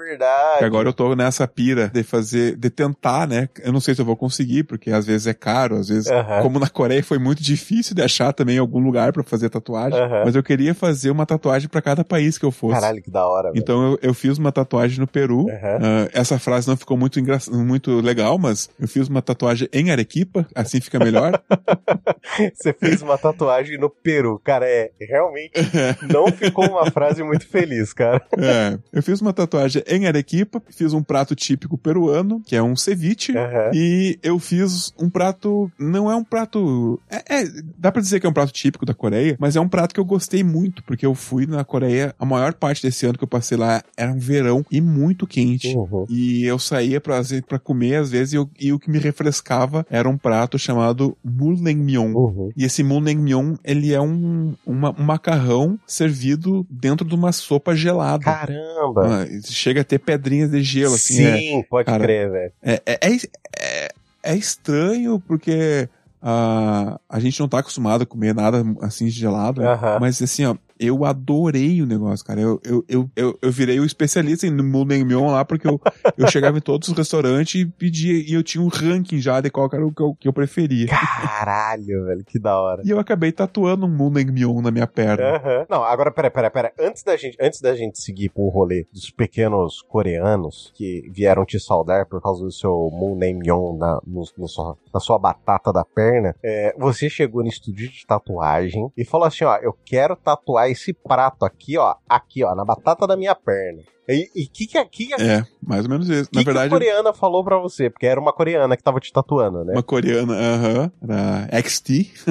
verdade. Agora eu tô nessa pira de fazer, de tentar, né? Eu não sei se eu vou conseguir, porque às vezes é caro, às vezes, como na Coreia foi muito difícil de achar também algum lugar pra fazer tatuagem, mas eu queria fazer uma tatuagem pra cada país que eu fosse. Caralho, que da hora. velho. Então eu, eu fiz uma tatuagem no Peru. Ah, essa frase não ficou muito engra... muito legal, mas eu fiz uma tatuagem em Arequipa, assim fica melhor. Você fez uma tatuagem no Peru. Cara, é realmente não ficou uma frase muito feliz, cara. é, eu fiz uma tatuagem em Arequipa, fiz um prato típico peruano, que é um ceviche. Aham. E eu fiz um prato. Não é um prato. É, é- dá pra dizer que é um prato típico da Coreia, mas é um prato que eu gostei muito, porque eu fui na Coreia. A maior parte desse ano que eu passei lá era um verão e muito quente. Uhum. E eu saía pra, pra comer às vezes e, eu- e o que me refrescava era um prato chamado mulnaengmyeon. Uhum. E esse mulnaengmyeon, ele é um, uma- um macarrão servido dentro de uma sopa gelada. Caramba. Ah, chega a ter pedrinhas de gelo, assim. é- Sim, pode cara, crer, velho. é, é, é, é- é estranho porque ah, a gente não tá acostumado a comer nada assim gelado, né? Aham. mas assim, ó, eu adorei o negócio, cara. Eu, eu, eu, eu, eu virei o especialista em Mulnaengmyeon lá porque eu, eu chegava em todos os restaurantes e pedia, e eu tinha um ranking já de qual era o que eu, que eu preferia. Caralho, velho, que da hora. E eu acabei tatuando um Mulnaengmyeon na minha perna. Aham. Não, agora, pera, pera, pera. Antes da gente, antes da gente seguir pro rolê dos pequenos coreanos que vieram te saudar por causa do seu Mulnaengmyeon na, no, no sua, na sua batata da perna, é, você chegou no estúdio de tatuagem e falou assim, ó, eu quero tatuar esse prato aqui, ó, aqui, ó, na batata da minha perna. E o que que, que, que, É, mais ou menos isso. que na que a verdade, coreana falou pra você? Porque era uma coreana que tava te tatuando, né? Uma coreana, aham, era XT.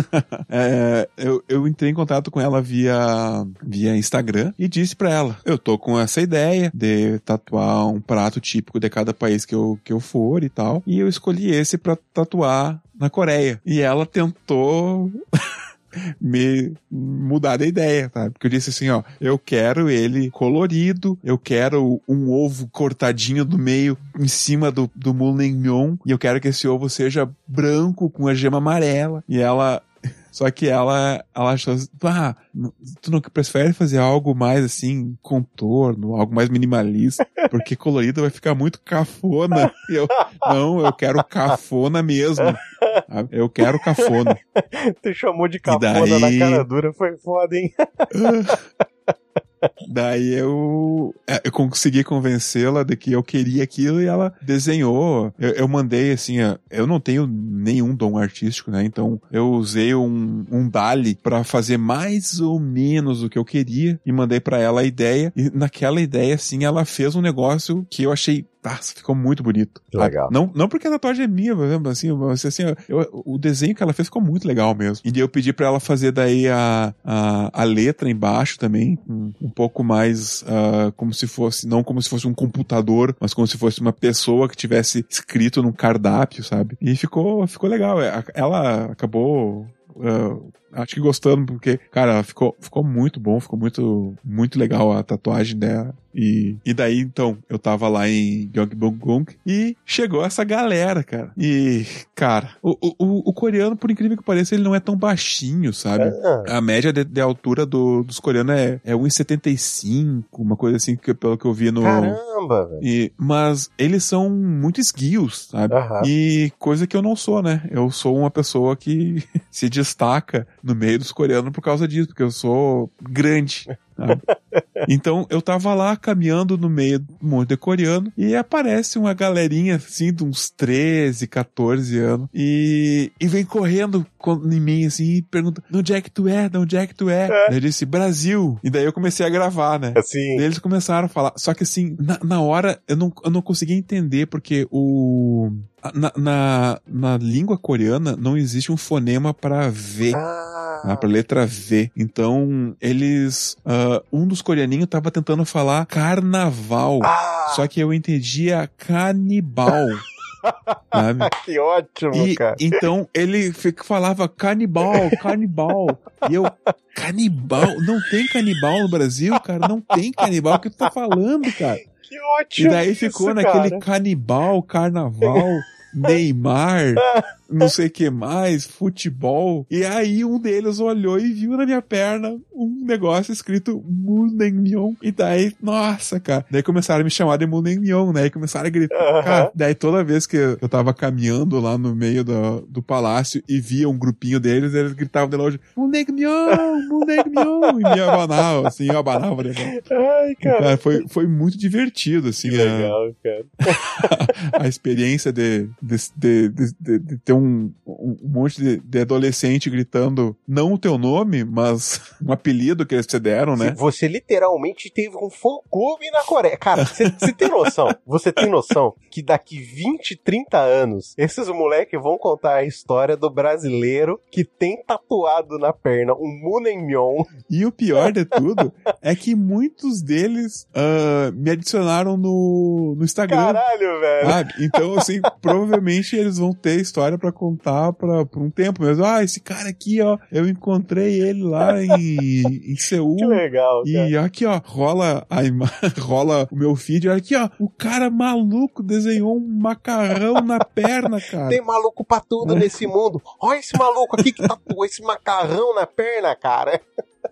É, eu, eu entrei em contato com ela via, via Instagram e disse pra ela: eu tô com essa ideia de tatuar um prato típico de cada país que eu, que eu for e tal. E eu escolhi esse pra tatuar na Coreia. E ela tentou. me mudar da ideia, tá? Porque eu disse assim, ó, eu quero ele colorido, eu quero um ovo cortadinho do meio em cima do, do mulnaengmyeon e eu quero que esse ovo seja branco com a gema amarela. E ela só que ela, ela achou assim, ah, tu não prefere fazer algo mais assim, contorno, algo mais minimalista, porque colorido vai ficar muito cafona. E eu, não, eu quero cafona mesmo. Eu quero cafona. Você chamou de cafona daí- na cara dura, foi foda, hein? Daí eu, é, eu consegui convencê-la de que eu queria aquilo e ela desenhou. Eu, eu mandei assim, eu não tenho nenhum dom artístico, né? Então eu usei um, um DALI pra fazer mais ou menos o que eu queria e mandei pra ela a ideia. E naquela ideia, assim, ela fez um negócio que eu achei tá, ficou muito bonito. Legal. Não, não porque a tatuagem é minha, exemplo, assim, mas, assim eu, o desenho que ela fez ficou muito legal mesmo. E eu pedi para ela fazer daí a, a, a, letra embaixo também, um, um pouco mais uh, como se fosse, não como se fosse um computador, mas como se fosse uma pessoa que tivesse escrito num cardápio, sabe? E ficou, ficou legal. É, ela acabou Uh, acho que gostando, porque, cara, ficou, ficou muito bom, ficou muito, muito legal a tatuagem dela. E, e daí, então, eu tava lá em Gyeongbokgung e chegou essa galera, cara. E, cara, o, o, o coreano, por incrível que pareça, ele não é tão baixinho, sabe? Ah. A média de, de altura do, dos coreanos é, é 1,75, uma coisa assim, que, pelo que eu vi no... Caramba, velho. E, mas eles são muito esguios, sabe? E coisa que eu não sou, né? Eu sou uma pessoa que se destaca no meio dos coreanos por causa disso, porque eu sou grande. Então eu tava lá caminhando no meio do monte de coreano e aparece uma galerinha assim de uns 13, 14 anos e, e vem correndo em mim assim e pergunta: De onde é que tu é? De onde é que tu é? é. Eu disse: Brasil. E daí eu comecei a gravar, né? Assim. Daí eles começaram a falar. Só que assim, na, na hora eu não, eu não conseguia entender porque o. Na, na, na língua coreana não existe um fonema para V. Ah. Né, pra letra V. Então, eles. Uh, um dos coreaninhos tava tentando falar carnaval. Ah. Só que eu entendia canibal. sabe? que ótimo, e, cara. Então ele falava canibal, canibal. e eu, canibal? Não tem canibal no Brasil, cara? Não tem canibal. O que tu tá falando, cara? Que ótimo. E daí ficou isso, naquele cara. canibal, carnaval. Neymar, não sei o que mais, futebol. E aí um deles olhou e viu na minha perna um negócio escrito Munenmyon. E daí, nossa, cara. Daí começaram a me chamar de Munenmyon, né? E começaram a gritar. Uhum. Cara, daí toda vez que eu tava caminhando lá no meio do, do palácio e via um grupinho deles, eles gritavam de longe, Munenmyon, Munenmyon. e me abanavam, assim, eu abanava. Ai, cara. cara foi, foi muito divertido, assim. Que legal, cara. a experiência de, de, de, de, de ter um, um monte de, de, adolescente gritando não o teu nome, mas um apelido que eles te deram, né? Você literalmente teve um fã-clube na Coreia. Cara, você tem noção? Você tem noção que daqui 20, 30 anos, esses moleques vão contar a história do brasileiro que tem tatuado na perna um Munenmyon. E o pior de tudo é que muitos deles uh, me adicionaram no, no Instagram. Caralho, velho. Sabe? Então, assim, provavelmente eles vão ter história para contar pra, por um tempo mesmo. Ah, esse cara aqui, ó, eu encontrei ele lá em, em Seul. Que legal, cara. E aqui, ó, rola, a rola o meu feed. Olha aqui, ó, o cara maluco desenhou um macarrão na perna, cara. Tem maluco pra tudo nesse mundo. Olha esse maluco aqui que tatuou esse macarrão na perna, cara.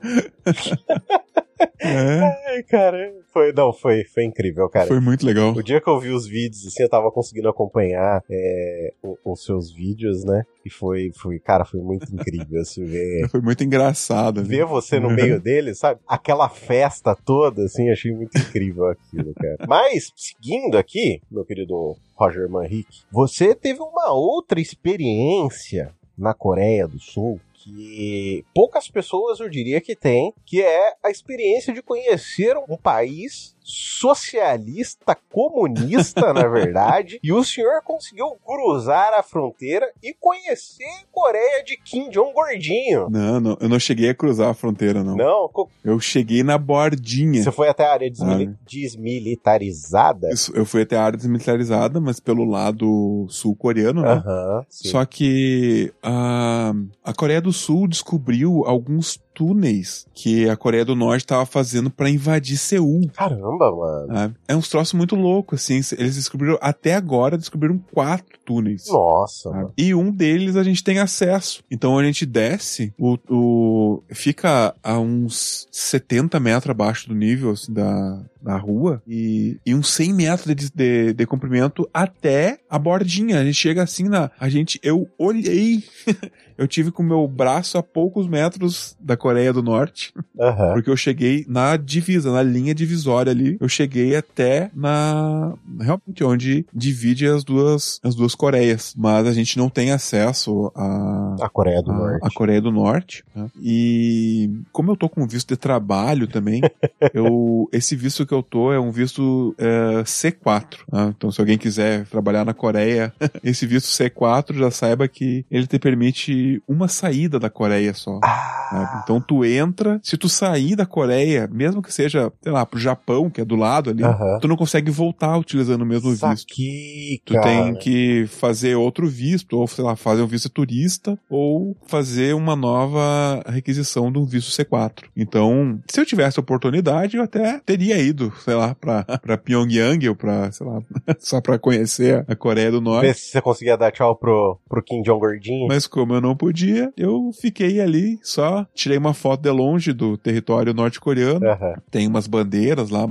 É. Ai, cara. Foi, não, foi, foi incrível, cara. Foi muito legal. O dia que eu vi os vídeos, assim, eu tava conseguindo acompanhar é, os seus vídeos, né? E foi, foi, cara, foi muito incrível, assim, ver. Foi muito engraçado. Ver né? você no meio dele, sabe? Aquela festa toda, assim, achei muito incrível aquilo, cara. Mas, seguindo aqui, meu querido Roger Manrique, você teve uma outra experiência na Coreia do Sul que poucas pessoas eu diria que têm, que é a experiência de conhecer um país socialista, comunista, na verdade, e o senhor conseguiu cruzar a fronteira e conhecer a Coreia de Kim Jong gordinho. Não, não, eu não cheguei a cruzar a fronteira, não. Não? Eu cheguei na bordinha. Você foi até a área desmili ah, desmilitarizada? Isso, eu fui até a área desmilitarizada, mas pelo lado sul-coreano, né? Aham, Só que a, a Coreia do Sul descobriu alguns túneis que a Coreia do Norte estava fazendo para invadir Seul. Caramba, mano. É, é uns troços muito loucos, assim. Eles descobriram, até agora, descobriram quatro túneis. Nossa, mano. E um deles a gente tem acesso. Então a gente desce, o, o fica a uns 70 metros abaixo do nível assim, da, da rua e, e uns 100 metros de, de, de comprimento até a bordinha. A gente chega assim na. A gente. Eu olhei. eu tive com o meu braço a poucos metros da Coreia do Norte. Uhum. Porque eu cheguei na divisa, na linha divisória ali. Eu cheguei até na. Realmente, onde divide as duas, as duas Coreias. Mas a gente não tem acesso a. A Coreia do a, Norte. A Coreia do Norte. Né? E como eu tô com visto de trabalho também, eu, esse visto que eu tô é um visto é, C4. Tá? Então, se alguém quiser trabalhar na Coreia, esse visto C4 já saiba que ele te permite uma saída da Coreia só. Ah, Então tu entra, se tu sair da Coreia, mesmo que seja, sei lá, pro Japão, que é do lado ali, Aham. tu não consegue voltar utilizando o mesmo visto. Tu cara. tem que fazer outro visto, ou sei lá, fazer um visto turista, ou fazer uma nova requisição de um visto C4. Então, se eu tivesse oportunidade, eu até teria ido, sei lá, pra, pra Pyongyang, ou pra, sei lá, só pra conhecer a Coreia do Norte. Vê se você conseguia dar tchau pro, pro Kim Jong Gordinho. Mas como eu não podia, eu fiquei ali, só tirei uma foto de longe do território norte-coreano. Aham. Tem umas bandeiras lá,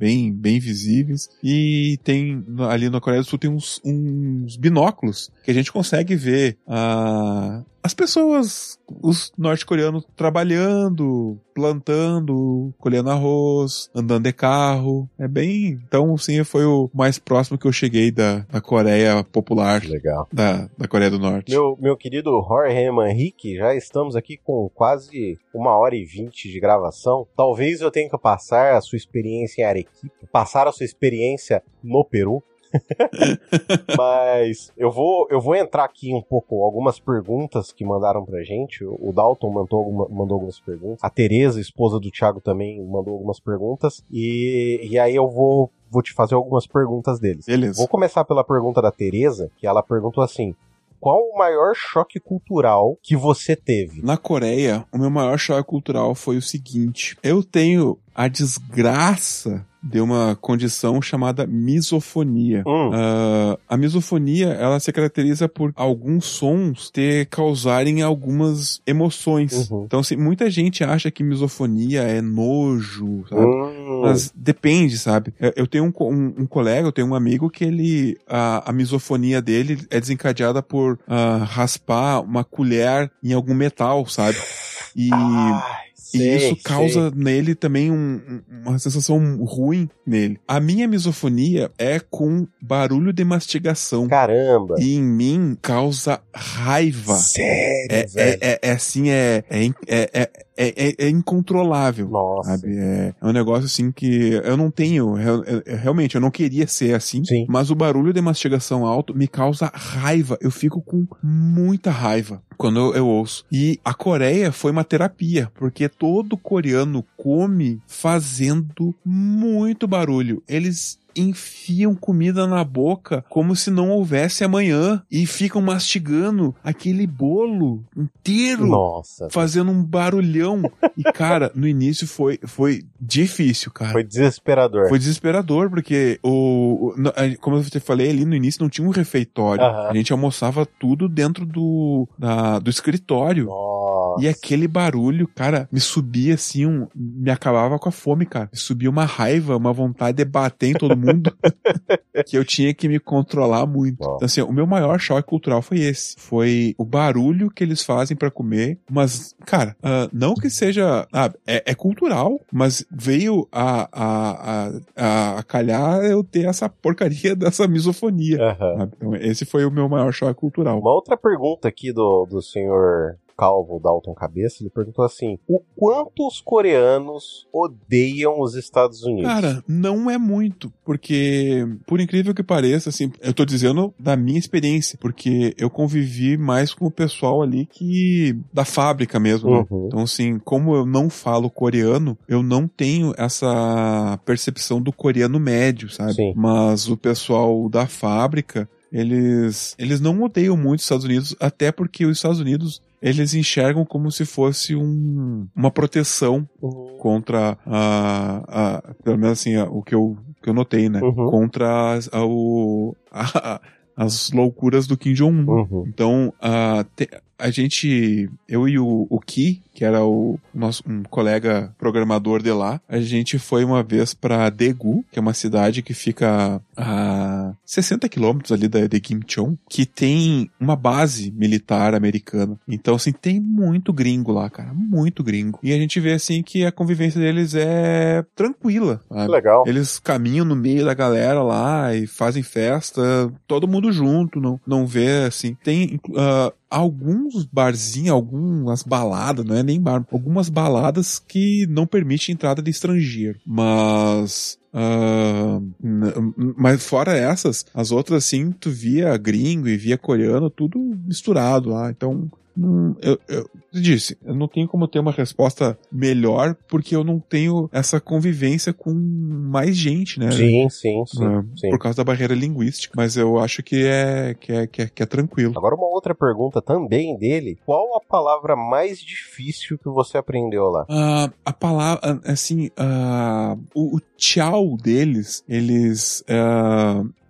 bem, bem visíveis. E tem, ali na Coreia do Sul, tem uns, uns binóculos que a gente consegue ver ah, as pessoas, os norte-coreanos trabalhando, plantando, colhendo arroz, andando de carro. É bem. Então, sim, foi o mais próximo que eu cheguei da, da Coreia popular, Legal. da, da Coreia do Norte. Meu, meu querido Jorge Manrique, já estamos aqui com quase uma hora e vinte de gravação. Talvez eu tenha que passar a sua experiência em Arequipa, passar a sua experiência no Peru. Mas eu vou, eu vou entrar aqui um pouco, algumas perguntas que mandaram pra gente. O Dalton mandou, mandou algumas perguntas. A Tereza, esposa do Thiago, também mandou algumas perguntas. E, e aí eu vou, vou te fazer algumas perguntas deles. Beleza. Vou começar pela pergunta da Tereza, que ela perguntou assim: qual o maior choque cultural que você teve? Na Coreia, o meu maior choque cultural foi o seguinte: eu tenho a desgraça de uma condição chamada misofonia. Hum, Ah, a misofonia, ela se caracteriza por alguns sons ter causarem algumas emoções. Uhum. Então, assim, muita gente acha que misofonia é nojo, sabe? hum, Mas depende, sabe? Eu- tenho um, um- um colega, eu tenho um amigo que ele. A, a misofonia dele é desencadeada por ah, raspar uma colher em algum metal, sabe? E. ai, E isso sei. causa nele também um- um- uma sensação ruim nele. A minha misofonia é com barulho de mastigação. Caramba. E em mim causa raiva. Sério, É, velho. é, é, é assim, é, é, in- é, é, é, é- é incontrolável. Nossa. Sabe? É, é um negócio assim que eu não tenho. eu- realmente, eu não queria ser assim. Sim. Mas o barulho de mastigação alto me causa raiva. Eu fico com muita raiva quando eu, eu ouço. E a Coreia foi uma terapia, porque todo coreano come fazendo muito barulho. Eles enfiam comida na boca como se não houvesse amanhã e ficam mastigando aquele bolo inteiro Nossa. fazendo um barulhão. E, cara, no início foi, foi difícil, cara. Foi desesperador. Foi desesperador, porque o, o- como eu te falei ali no início, não tinha um refeitório. Aham. A gente almoçava tudo dentro do, da- do escritório. Nossa. E aquele barulho, cara, me subia assim, um, me acabava com a fome, cara. Me subia uma raiva, uma vontade de bater em todo mundo, que eu tinha que me controlar muito. Uau. Então, assim, o meu maior choque cultural foi esse. Foi o barulho que eles fazem pra comer, mas, cara, ah, não que seja, ah, é, é cultural, mas veio a, a, a, a, calhar eu ter essa porcaria dessa misofonia. Sabe? Então, esse foi o meu maior choque cultural. Uma outra pergunta aqui do, do senhor Calvo Dalton Cabeça, ele perguntou assim: o quanto os coreanos odeiam os Estados Unidos? Cara, não é muito, porque, por incrível que pareça, assim, eu tô dizendo da minha experiência, porque eu convivi mais com o pessoal ali que. da fábrica mesmo, né? Uhum. Então, assim, como eu não falo coreano, eu não tenho essa percepção do coreano médio, sabe? Sim. Mas o pessoal da fábrica, eles, eles não odeiam muito os Estados Unidos, até porque os Estados Unidos, eles enxergam como se fosse um, uma proteção Uhum. contra a, a pelo menos assim, a- o que eu, que eu notei, né? Uhum. Contra as, a, o, as loucuras do Kim Jong-un. Uhum. Então, a, te- a gente, eu e o, o Ki, que era o nosso um colega programador de lá, a gente foi uma vez pra Daegu, que é uma cidade que fica a 60 quilômetros ali da, de Kimchon, que tem uma base militar americana. Então, assim, tem muito gringo lá, cara. Muito gringo. E a gente vê, assim, que a convivência deles é tranquila. Sabe? Legal. Eles caminham no meio da galera lá e fazem festa, todo mundo junto, não, não vê, assim. Tem uh, alguns barzinhos, algumas baladas, não é nem bar, algumas baladas que não permitem entrada de estrangeiro. Mas Uh, mas fora essas, as outras assim, tu via gringo e via coreano, tudo misturado lá. Então, Hum, eu, eu, disse, eu não tenho como ter uma resposta melhor porque eu não tenho essa convivência com mais gente, né? Sim, sim, sim, uh, sim. Por causa da barreira linguística. Mas eu acho que é, que é, que é, que é tranquilo. Agora, uma outra pergunta também dele: qual a palavra mais difícil que você aprendeu lá? Uh, a palavra, assim, uh, o, o tchau deles, eles.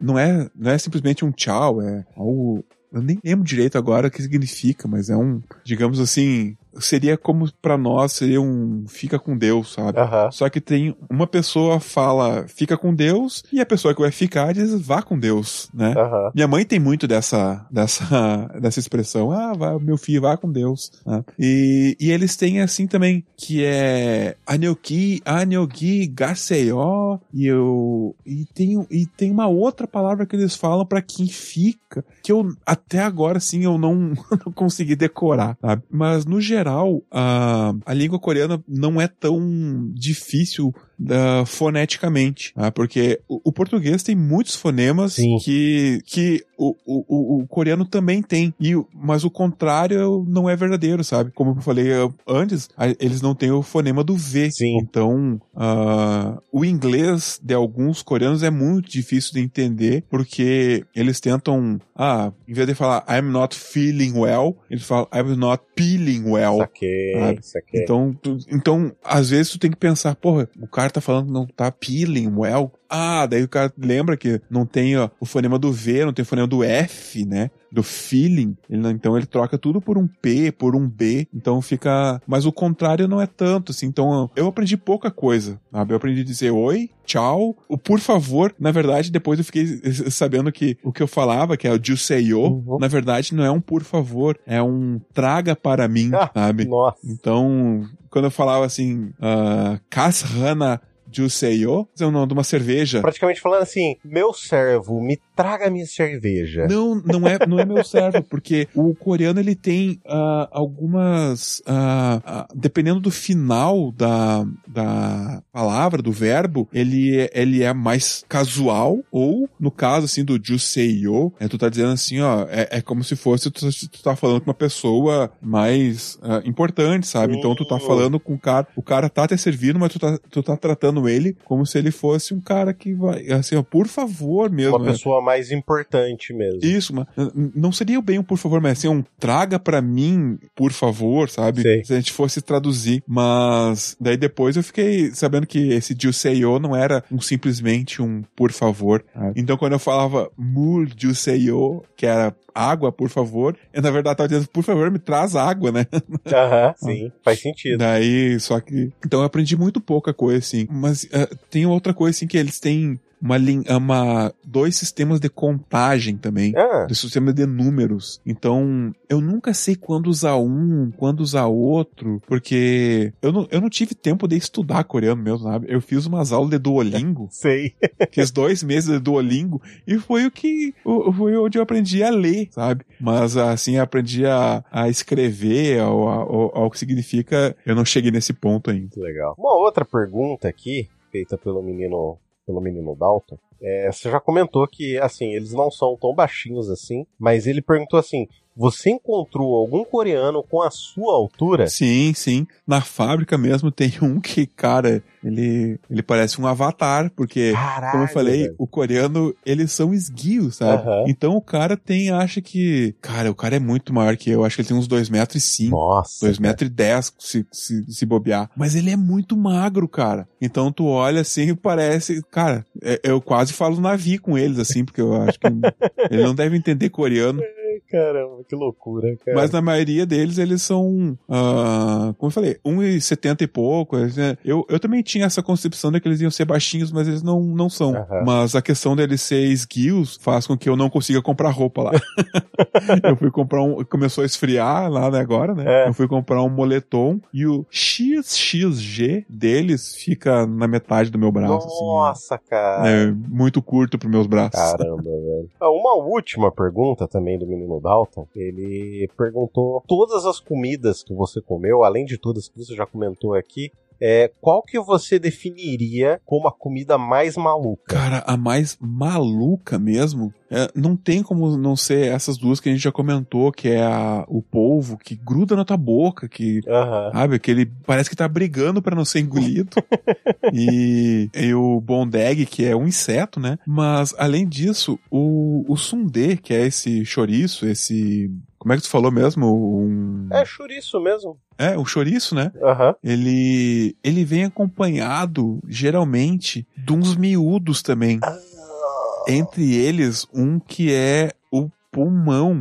não, é, não é simplesmente um tchau, é algo eu nem lembro direito agora o que significa, mas é um, digamos assim, seria como para nós seria um fica com Deus, sabe? Uhum. Só que tem uma pessoa fala fica com Deus e a pessoa que vai ficar diz vá com Deus, né? Uhum. Minha mãe tem muito dessa dessa dessa expressão, ah, vai, meu filho vá com Deus. Né? E, e eles têm assim também que é anyoki, anyogi, gaseyo e eu e tem e tem uma outra palavra que eles falam para quem fica que eu até agora assim eu não, não consegui decorar, sabe? Mas no geral geral, a, a língua coreana não é tão difícil uh, foneticamente, tá? porque o, o, português tem muitos fonemas Sim. que, que o, o, o, coreano também tem, e, mas o contrário não é verdadeiro, sabe? Como eu falei antes, eles não têm o fonema do V. Sim. Então, uh, o inglês de alguns coreanos é muito difícil de entender, porque eles tentam, ah, em vez de falar I'm not feeling well, eles falam I'm not peeling well. Saquei, saquei. Então, tu, então, às vezes tu tem que pensar, porra, o cara tá falando que não tá peeling well. Ah, daí o cara lembra que não tem ó, o fonema do V, não tem o fonema do F, né? Do feeling. Ele, então ele troca tudo por um P, por um B. Então fica. Mas o contrário não é tanto, assim. Então eu aprendi pouca coisa, sabe? Eu aprendi a dizer oi, tchau, o por favor. Na verdade, depois eu fiquei sabendo que o que eu falava, que é o Juseyo, uhum. na verdade não é um por favor, é um traga para mim, ah, sabe? Nossa. Então, quando eu falava assim, uh, Kashana Juseyo, é o nome de uma cerveja. Praticamente falando assim, meu servo, me traga minha cerveja. Não, não é, não é meu servo, porque o coreano ele tem uh, algumas, uh, uh, dependendo do final da, da palavra, do verbo, ele, ele é mais casual, ou no caso assim do Juseyo, é, tu tá dizendo assim, ó, é, é como se fosse tu, tu tá falando com uma pessoa mais importante, sabe? Então tu tá falando com o cara, o cara tá te servindo, mas tu tá, tu tá tratando tratando ele como se ele fosse um cara que vai, assim, ó, por favor mesmo. Uma pessoa mais importante mesmo. Isso, mas não seria bem um por favor, mas assim, um traga para mim, por favor, sabe? Sei. Se a gente fosse traduzir. Mas daí depois eu fiquei sabendo que esse Juseyo não era um, simplesmente um por favor. Ah. Então quando eu falava Mul Juseyo, que era água, por favor. Eu, na verdade, tava dizendo, por favor, me traz água, né? Aham, sim, faz sentido. Daí, só que. Então eu aprendi muito pouca coisa, assim. Mas uh, tem outra coisa, assim, que eles têm uma, uma dois sistemas de contagem também, ah. de sistema de números. Então, eu nunca sei quando usar um, quando usar outro, porque eu não, eu não tive tempo de estudar coreano mesmo, sabe? Eu fiz umas aulas de Duolingo. sei. Fiz dois meses de Duolingo e foi o que foi onde eu aprendi a ler, sabe? Mas assim, aprendi a, a escrever, ao, ao, ao que significa, eu não cheguei nesse ponto ainda. Legal. Uma outra pergunta aqui, feita pelo menino pelo menino Dalton, é, você já comentou que, assim, eles não são tão baixinhos assim, mas ele perguntou assim: você encontrou algum coreano com a sua altura? Sim, sim. Na fábrica mesmo tem um que, cara, ele, ele parece um avatar, porque, Caralho, como eu falei, velho. o coreano, eles são esguios, sabe? Aham. Então o cara tem, acha que, cara, o cara é muito maior que eu, acho que ele tem uns 2 metros e 5. Nossa. 2 metros e 10 se, se, se bobear. Mas ele é muito magro, cara. Então tu olha assim e parece, cara, é- eu quase falo navi com eles, assim, porque eu acho que ele não deve entender coreano. Caramba, que loucura, cara. Mas na maioria deles, eles são, uh, como eu falei, 1,70 e pouco. Né? Eu, eu também tinha essa concepção de que eles iam ser baixinhos, mas eles não, não são. Uhum. Mas a questão deles ser esguios faz com que eu não consiga comprar roupa lá. eu fui comprar um, começou a esfriar lá né, agora, né? É. Eu fui comprar um moletom e o XXG deles fica na metade do meu braço. Assim. Nossa, assim, cara. É muito curto pros meus braços. Caramba, velho. Ah, uma última pergunta também do menino Dalton. Ele perguntou todas as comidas que você comeu, além de todas que você já comentou aqui, é, qual que você definiria como a comida mais maluca? Cara, a mais maluca mesmo? É, não tem como não ser essas duas que a gente já comentou, que é a, o polvo que gruda na tua boca, que, uhum. sabe, que ele parece que tá brigando para não ser engolido. e, e, o bondeg, que é um inseto, né? Mas, além disso, o, o sundê, que é esse chouriço, esse como é que tu falou mesmo? Um... É chouriço mesmo. É, o chouriço, né? Uhum. Ele, ele vem acompanhado, geralmente, de uns miúdos também. Ah. Entre eles, um que é pulmão.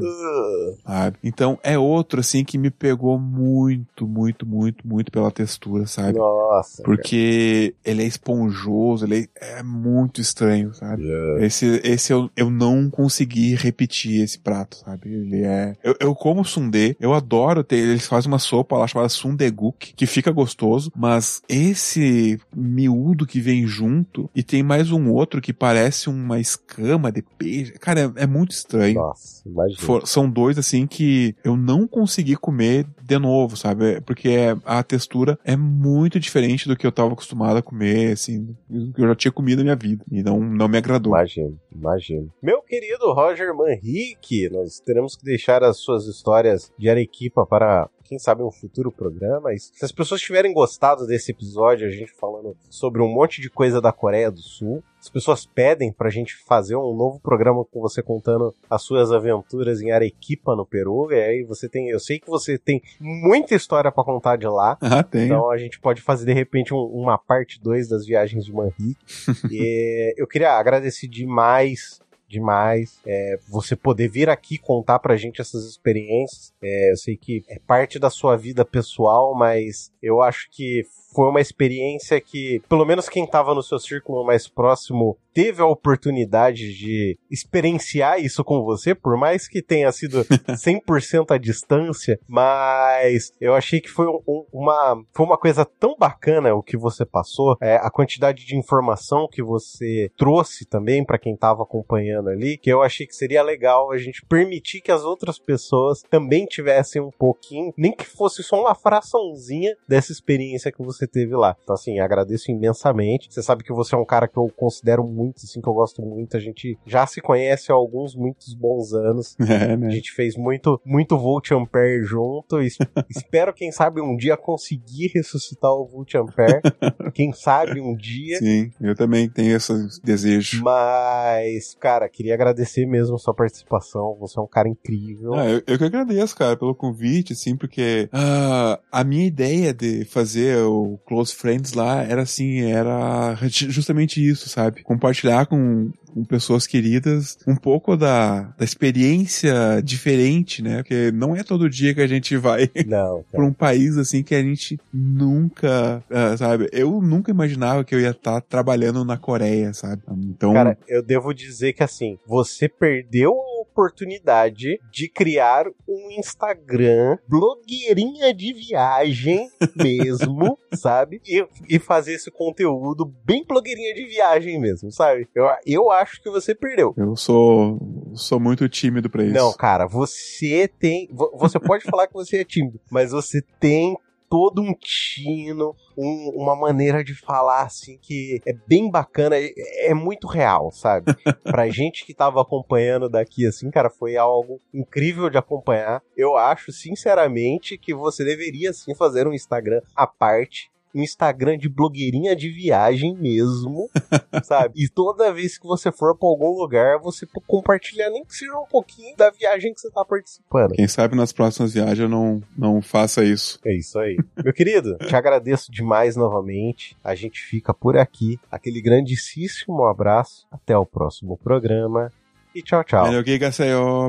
Sabe? Então é outro assim que me pegou muito, muito, muito, muito pela textura, sabe? Nossa. Porque cara. ele é esponjoso, ele é muito estranho, sabe? Yeah. Esse, esse eu, eu não consegui repetir esse prato, sabe? Ele é. Eu, eu como sundê, eu adoro ter. Eles fazem uma sopa lá chamada sundeguk, que fica gostoso, mas esse miúdo que vem junto e tem mais um outro que parece uma escama de peixe. Cara, é, é muito estranho. Nossa. Nossa, imagina. For, são dois, assim, que eu não consegui comer de novo, sabe? Porque a textura é muito diferente do que eu tava acostumado a comer, assim, que eu já tinha comido na minha vida. E não, não me agradou. Imagino, imagino. Meu querido Roger Manrique, nós teremos que deixar as suas histórias de Arequipa para quem sabe um futuro programa. E se as pessoas tiverem gostado desse episódio, a gente falando sobre um monte de coisa da Coreia do Sul, as pessoas pedem pra gente fazer um novo programa com você contando as suas aventuras em Arequipa, no Peru. E aí você tem. Eu sei que você tem muita história para contar de lá. Ah, tem. Então a gente pode fazer de repente um, uma parte 2 das viagens de Manri. e eu queria agradecer demais demais. É, você poder vir aqui contar pra gente essas experiências. É, eu sei que é parte da sua vida pessoal, mas eu acho que foi uma experiência que, pelo menos quem estava no seu círculo mais próximo, teve a oportunidade de experienciar isso com você, por mais que tenha sido 100% à distância, mas eu achei que foi um, uma, foi uma coisa tão bacana o que você passou, é, a quantidade de informação que você trouxe também para quem estava acompanhando ali, que eu achei que seria legal a gente permitir que as outras pessoas também tivessem um pouquinho, nem que fosse só uma fraçãozinha dessa experiência que você teve lá. Então, assim, agradeço imensamente. Você sabe que você é um cara que eu considero muito, assim, que eu gosto muito. A gente já se conhece há alguns, muitos bons anos. É, né? A gente fez muito, muito Volt Ampere junto. espero, quem sabe, um dia conseguir ressuscitar o Volt Ampere. quem sabe um dia. Sim, eu também tenho esse desejo. Mas, cara, queria agradecer mesmo a sua participação. Você é um cara incrível. Ah, eu, eu que agradeço, cara, pelo convite, assim, porque uh, a minha ideia de fazer o Close Friends lá era assim, era justamente isso, sabe? Compartilhar com, com pessoas queridas um pouco da, da experiência diferente, né? Porque não é todo dia que a gente vai para um país assim que a gente nunca, uh, sabe? Eu nunca imaginava que eu ia estar tá trabalhando na Coreia, sabe? Então, cara, eu devo dizer que assim, você perdeu oportunidade de criar um Instagram blogueirinha de viagem mesmo, sabe? E, e fazer esse conteúdo bem blogueirinha de viagem mesmo, sabe? Eu, eu acho que você perdeu. Eu sou sou muito tímido para isso. Não, cara, você tem, você pode falar que você é tímido, mas você tem todo um tino, um, uma maneira de falar assim que é bem bacana, é, é muito real, sabe? pra gente que tava acompanhando daqui assim, cara, foi algo incrível de acompanhar. Eu acho, sinceramente, que você deveria sim fazer um Instagram à parte um Instagram de blogueirinha de viagem mesmo, sabe? E toda vez que você for para algum lugar, você compartilhar nem que seja um pouquinho da viagem que você tá participando. Quem sabe nas próximas viagens eu não, não faça isso. É isso aí. Meu querido, te agradeço demais novamente. A gente fica por aqui. Aquele grandíssimo abraço. Até o próximo programa. E tchau, tchau. Valeu,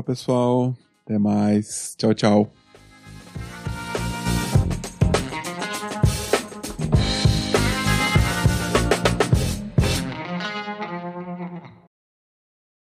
pessoal. Até mais. Tchau, tchau.